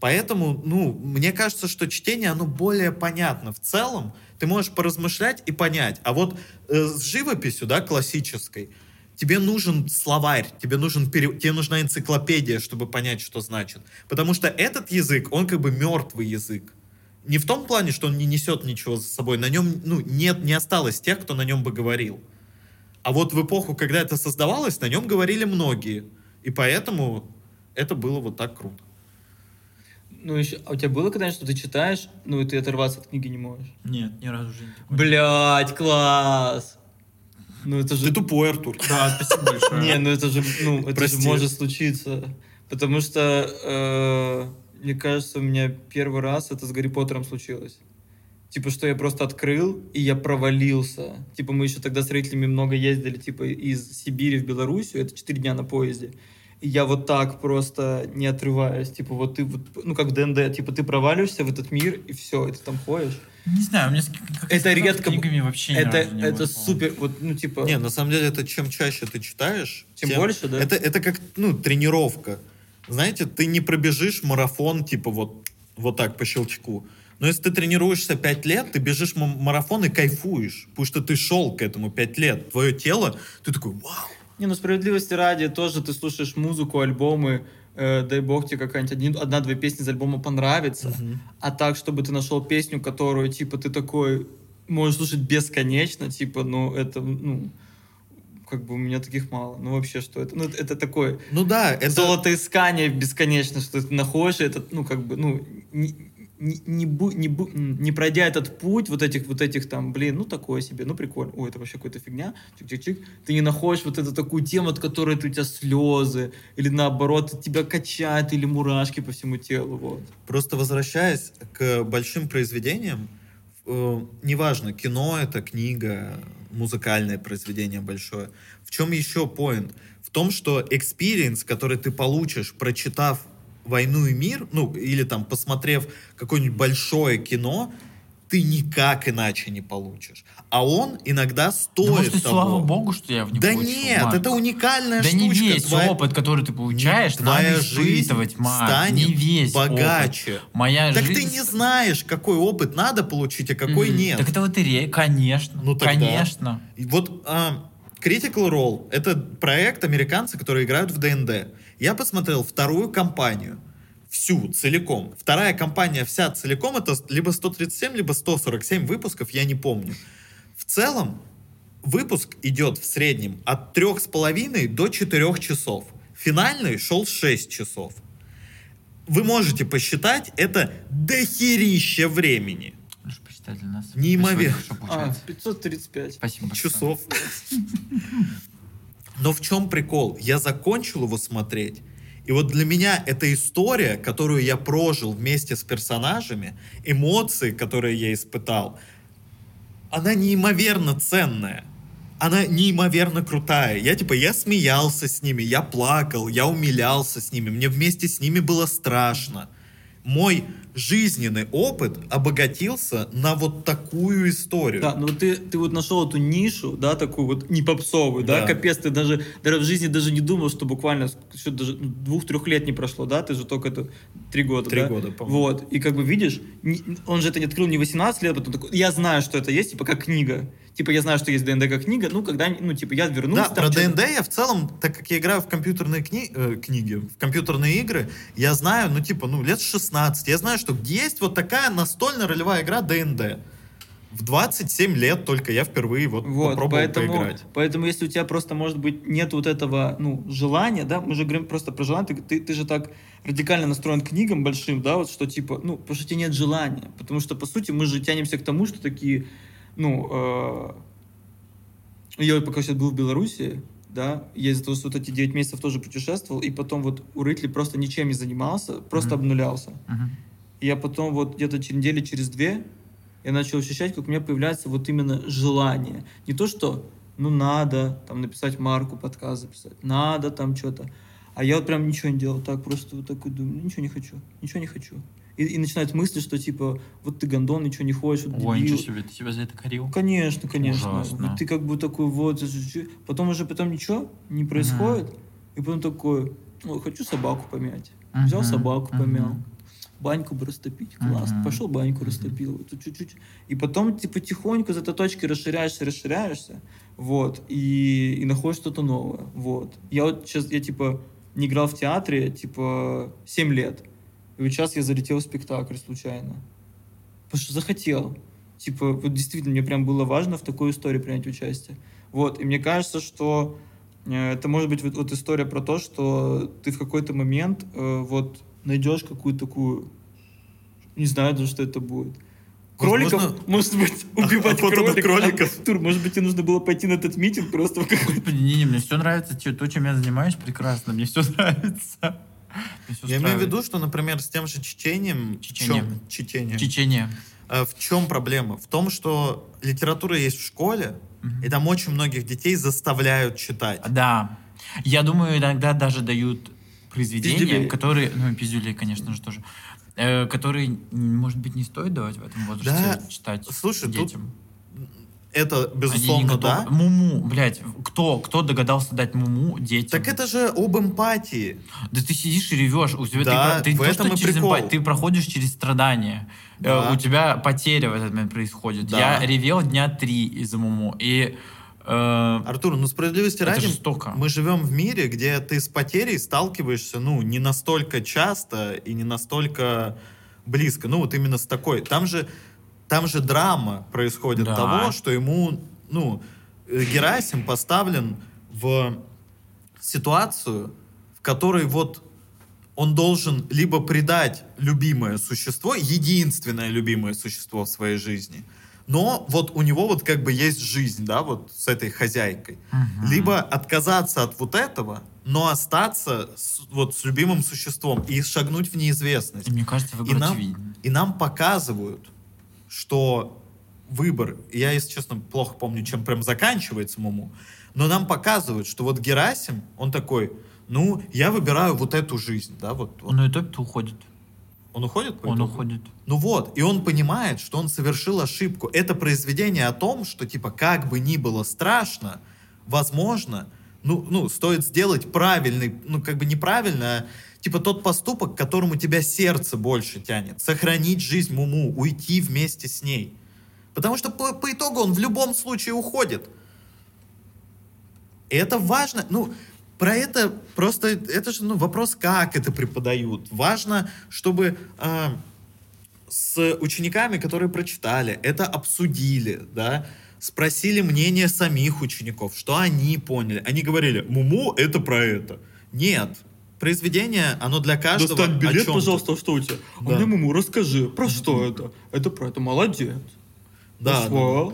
Поэтому, ну, мне кажется, что чтение, оно более понятно. В целом, ты можешь поразмышлять и понять. А вот э, с живописью, да, классической, тебе нужен словарь, тебе, нужен пере- тебе нужна энциклопедия, чтобы понять, что значит. Потому что этот язык, он как бы мертвый язык. Не в том плане, что он не несет ничего за собой. На нем, ну, нет, не осталось тех, кто на нем бы говорил. А вот в эпоху, когда это создавалось, на нем говорили многие. И поэтому это было вот так круто. Ну, еще, а у тебя было когда-нибудь, что ты читаешь, ну, и ты оторваться от книги не можешь? Нет, ни разу в жизни. Блять, класс! Ну, это же... Ты тупой, Артур. Да, спасибо большое. Не, ну это же, ну, это же может случиться. Потому что, э, мне кажется, у меня первый раз это с Гарри Поттером случилось. Типа, что я просто открыл, и я провалился. Типа, мы еще тогда с родителями много ездили, типа, из Сибири в Белоруссию, это 4 дня на поезде. И я вот так просто не отрываюсь. Типа, вот ты, вот, ну, как в ДНД, типа, ты проваливаешься в этот мир, и все, и ты там ходишь. Не знаю, у меня с, как я Это редко- книгами вообще ни это разу не это было. супер, вот, ну, типа... Не, на самом деле, это чем чаще ты читаешь, Тем больше, да? Это, это как, ну, тренировка. Знаете, ты не пробежишь марафон, типа, вот, вот так по щелчку. Но если ты тренируешься 5 лет, ты бежишь ма- марафон и кайфуешь. Потому что ты шел к этому 5 лет. Твое тело, ты такой, вау. Не, ну справедливости ради, тоже ты слушаешь музыку, альбомы, э, дай бог тебе какая-нибудь одна-две песни из альбома понравится, а так, чтобы ты нашел песню, которую, типа, ты такой можешь слушать бесконечно, типа, ну, это, ну, как бы у меня таких мало. Ну, вообще, что это? Ну, это такое Ну да, это... золотоискание бесконечно, что ты находишь этот, ну, как бы, ну, не, не, не, бу- не, бу- не пройдя этот путь вот этих, вот этих там, блин, ну, такое себе, ну, прикольно, ой, это вообще какая-то фигня, чик-чик-чик, ты не находишь вот эту такую тему, от которой у тебя слезы, или наоборот, тебя качает, или мурашки по всему телу, вот. Просто возвращаясь к большим произведениям, э, неважно, кино это книга, музыкальное произведение большое. В чем еще поинт? В том, что experience, который ты получишь, прочитав «Войну и мир», ну, или там посмотрев какое-нибудь большое кино, ты никак иначе не получишь. А он иногда Да стоит может, и того. слава богу, что я в него Да нет, Марк. это уникальная Да штучка. не весь Твоя- опыт, который ты получаешь, Твоя надо жизнь испытывать, Марк. станет не весь богаче. опыт. Моя Так жизнь... ты не знаешь, какой опыт надо получить, а какой Мгм. нет. Так это лотерея, конечно. Ну, тогда. Конечно. Вот а, Critical Role — это проект американцы, которые играют в ДНД. Я посмотрел вторую кампанию. Всю, целиком. Вторая кампания вся целиком — это либо 137, либо 147 выпусков, я не помню. В целом, выпуск идет в среднем от трех с половиной до 4 часов. Финальный шел 6 часов. Вы можете посчитать, это дохерища времени. Можешь посчитать для нас? Неимоверно. А, получается. 535. Спасибо большое. часов. [LAUGHS] Но в чем прикол? Я закончил его смотреть, и вот для меня эта история, которую я прожил вместе с персонажами, эмоции, которые я испытал, она неимоверно ценная. Она неимоверно крутая. Я типа, я смеялся с ними, я плакал, я умилялся с ними, мне вместе с ними было страшно. Мой жизненный опыт обогатился на вот такую историю. Да, ну ты, ты вот нашел эту нишу, да, такую вот не попсовую, да, Да. капец, ты даже, даже в жизни даже не думал, что буквально что даже двух-трех лет не прошло, да, ты же только это три года, Три да? года, по-моему. Вот, и как бы видишь, он же это не открыл не 18 лет, потом такой, я знаю, что это есть, типа как книга, типа я знаю, что есть ДНД как книга, ну когда, ну типа я вернулся. Да, там про ДНД я в целом, так как я играю в компьютерные кни- э, книги, в компьютерные игры, я знаю, ну, типа, ну, лет 16. Я знаю, что есть вот такая настольно-ролевая игра ДНД. В 27 лет только я впервые вот, Вот, попробовал поэтому, поиграть. поэтому если у тебя просто, может быть, нет вот этого, ну, желания, да, мы же говорим просто про желание, ты, ты, ты же так радикально настроен к книгам большим, да, вот что типа, ну, потому что у тебя нет желания, потому что, по сути, мы же тянемся к тому, что такие, ну, э, я пока сейчас был в Беларуси, да, я из-за того, что вот эти 9 месяцев тоже путешествовал, и потом вот у Рытли просто ничем не занимался, просто Мгм. обнулялся. Мгм. И я потом вот где-то через недели, через две, я начал ощущать, как у меня появляется вот именно желание. Не то, что ну надо там написать марку, подкаст записать, надо там что-то. А я вот прям ничего не делал, так просто вот такой думаю, «Ну, ничего не хочу, ничего не хочу. И, и начинают мысли, что типа, вот ты гондон, ничего не хочешь, вот Ой, дебил. ничего себе, ты себя за это корил? Конечно, конечно. Ужасно. Вот ты как бы такой вот, потом уже потом ничего не происходит, и потом такой, ой, хочу собаку помять. Взял Мгм, собаку, мгм. помял. Баньку бы растопить. Классно. Мгм. Пошел баньку Мгм. растопил. Вот чуть-чуть. И потом ты потихоньку за точкой расширяешься, расширяешься. Вот. И, и находишь что-то новое. Вот. Я вот сейчас, я типа не играл в театре, типа, 7 лет. И вот сейчас я залетел в спектакль случайно. Потому что захотел. Типа, вот действительно, мне прям было важно в такой истории принять участие. Вот. И мне кажется, что э, это может быть вот, вот история про то, что ты в какой-то момент э, вот найдешь какую-то такую, не знаю даже, что это будет. Кроликов, Возможно, может быть, [LAUGHS] убивать на кроликов. кроликов. Тур, может быть, тебе нужно было пойти на этот митинг просто в какой-то... Не, не, мне все нравится, то, чем я занимаюсь, прекрасно, мне все [LAUGHS] нравится. Я имею в виду, что, например, с тем же чтением... Чтением. Чечения. э, в чем проблема? В том, что литература есть в школе, и там очень многих детей заставляют читать. Да. Я думаю, иногда даже дают произведения, Пиздюлей. которые... Ну, пиздюлей, конечно же, тоже. э, которые, может быть, не стоит давать в этом возрасте Да. читать Слушай, тут детям. Это, безусловно, да. Муму, блядь, кто, кто догадался дать муму детям? Так это же об эмпатии. Да ты сидишь и ревешь. У тебя Да, ты, ты в этом и через прикол. эмпатию, ты проходишь через страдания. Э, Да. У тебя потеря в этот момент происходит. Да. Я ревел дня три из-за муму. И э, Артур, ну справедливости ради, жестоко. мы живем в мире, где ты с потерей сталкиваешься, ну, не настолько часто и не настолько близко. Ну, вот именно с такой. Там же, там же драма происходит Да. того, что ему, ну, э, Герасим поставлен в ситуацию, в которой вот он должен либо предать любимое существо, единственное любимое существо в своей жизни, но вот у него вот как бы есть жизнь, да, вот с этой хозяйкой. Мгм. Либо отказаться от вот этого, но остаться с, вот с любимым существом и шагнуть в неизвестность. И мне кажется, И выбор нам, очевиден. и нам показывают, что выбор, я, если честно, плохо помню, чем прям заканчивается Муму, но нам показывают, что вот Герасим, он такой, ну, я выбираю вот эту жизнь, да, вот. вот. Он на итоге уходит. Он уходит? по Он итогу? уходит. Ну вот, и он понимает, что он совершил ошибку. Это произведение о том, что, типа, как бы ни было страшно, возможно, ну, ну, стоит сделать правильный, ну, как бы неправильно, а, типа, тот поступок, к которому тебя сердце больше тянет. Сохранить жизнь Муму, уйти вместе с ней. Потому что по, по итогу он в любом случае уходит. И это важно, ну, про это просто, это же, ну, вопрос, как это преподают. Важно, чтобы а, с учениками, которые прочитали, это обсудили, да, спросили мнение самих учеников, что они поняли. Они говорили, Муму — это про это. Нет. Произведение, оно для каждого Достань билет, пожалуйста, что у тебя? А Да. мне, маму, расскажи, про что это? Это про это, молодец. Да, да.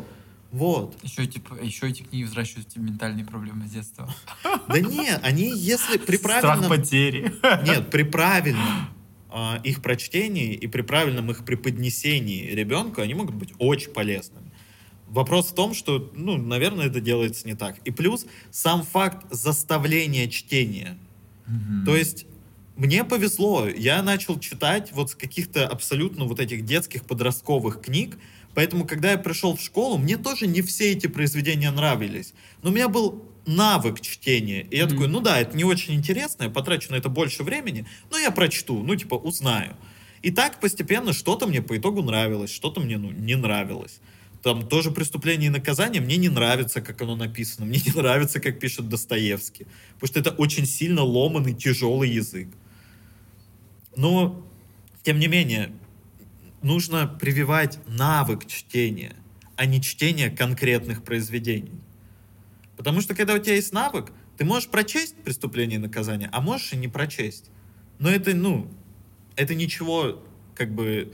Вот. Еще, эти, еще эти книги возвращают тебе ментальные проблемы с детства. [LAUGHS] Да не, они, если [LAUGHS] при Страх правильном... потери. [LAUGHS] Нет, при правильном а, их прочтении и при правильном их преподнесении ребенку они могут быть очень полезными. Вопрос в том, что, ну, наверное, это делается не так. И плюс сам факт заставления чтения. То есть мне повезло, я начал читать вот с каких-то абсолютно вот этих детских подростковых книг, поэтому когда я пришел в школу, мне тоже не все эти произведения нравились, но у меня был навык чтения, и я Мгм. такой, ну да, это не очень интересно, я потрачу на это больше времени, но я прочту, ну типа узнаю. И так постепенно что-то мне по итогу нравилось, что-то мне ну, не нравилось. Там тоже «Преступление и наказание» мне не нравится, как оно написано, мне не нравится, как пишет Достоевский, потому что это очень сильно ломанный, тяжелый язык. Но, тем не менее, нужно прививать навык чтения, а не чтение конкретных произведений. Потому что, когда у тебя есть навык, ты можешь прочесть «Преступление и наказание», а можешь и не прочесть. Но это, ну, это ничего, как бы,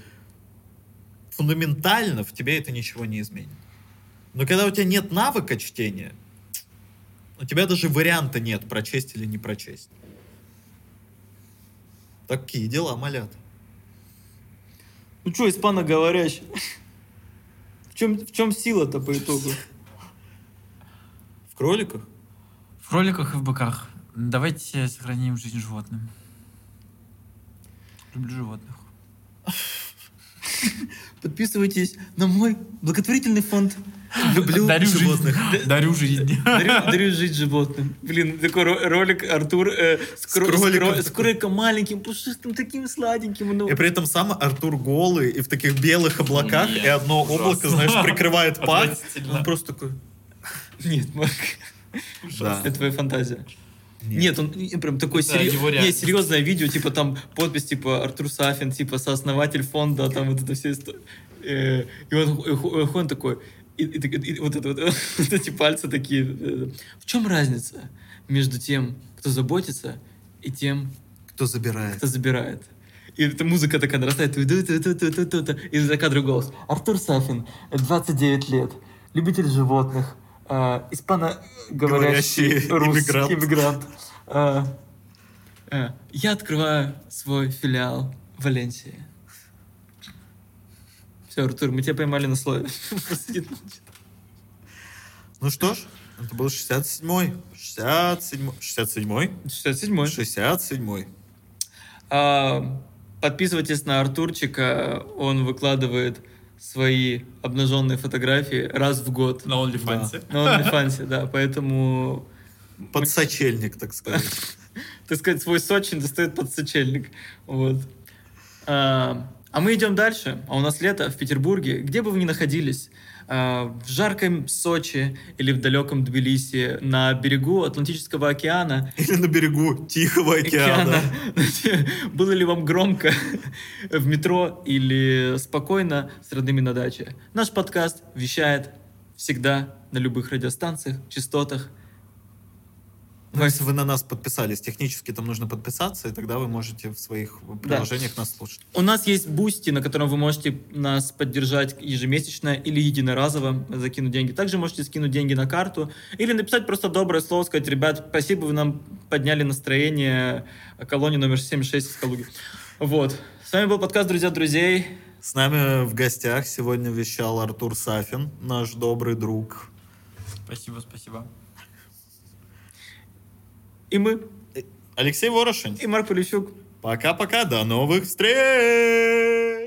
фундаментально в тебе это ничего не изменит. Но когда у тебя нет навыка чтения, у тебя даже варианта нет, прочесть или не прочесть. Такие дела, малят. Ну что, испаноговорящий? В чем, в чем сила-то по итогу? В кроликах? В кроликах и в быках. Давайте сохраним жизнь животным. Люблю животных. [LAUGHS] Подписывайтесь на мой благотворительный фонд. Люблю Дарю животных. жизнь. [LAUGHS] Дарю жизнь. Дарю, дарю жить животным. Блин, такой ро- ролик Артур э, с, кро- с кроликом кро- с кроликом маленьким, пушистым, таким сладеньким. Ну, И при этом сам Артур голый и в таких белых облаках, Нет, и одно ужасно. облако, знаешь, прикрывает. Отвратительно. Он просто такой... Нет, Марк, Да. это твоя фантазия. Нет, он прям такой Это сери- его не, реальность. серьезное видео, типа там подпись, типа Артур Сафин, типа сооснователь фонда, там вот это все. Э, И он, э, э, он такой, и, и так- и вот, это, вот, [LAUGHS] вот эти пальцы такие. В чем разница между тем, кто заботится, и тем, Кто забирает? кто забирает? И эта музыка такая нарастает, и за кадром голос. Артур Сафин, 29 лет, любитель животных, э, испаноговорящий Говорящий русский иммигрант. иммигрант. Э, э, я открываю свой филиал в Валенсии. Все, Артур, мы тебя поймали на слове. Ну что ж, это был 67-й. 67-й. 67-й? 67-й. 67-й. А, подписывайтесь на Артурчика, он выкладывает свои обнаженные фотографии раз в год На OnlyFans. на OnlyFans, да, поэтому, Подсочельник, так сказать. [LAUGHS] так сказать, свой Сочи достает под сочельник, вот. А, а мы идем дальше, а у нас лето в Петербурге, где бы вы ни находились, в жарком Сочи или в далеком Тбилиси, на берегу Атлантического океана, Или на берегу Тихого океана. океана. [LAUGHS] Было ли вам громко в метро или спокойно с родными на даче? Наш подкаст вещает всегда на любых радиостанциях, частотах. Ну, если вы на нас подписались, технически там нужно подписаться, и тогда вы можете в своих приложениях нас слушать. У нас есть Boosty, на котором вы можете нас поддержать ежемесячно или единоразово закинуть деньги. Также можете скинуть деньги на карту или написать просто доброе слово, сказать, ребят, спасибо, вы нам подняли настроение колонии номер 76 из Калуги. Вот. С вами был подкаст «Друзья друзей». С нами в гостях сегодня вещал Артур Сафин, наш добрый друг. Спасибо, спасибо. И мы, Алексей Ворошин. и Марк Полищук. Пока-пока, до новых встреч!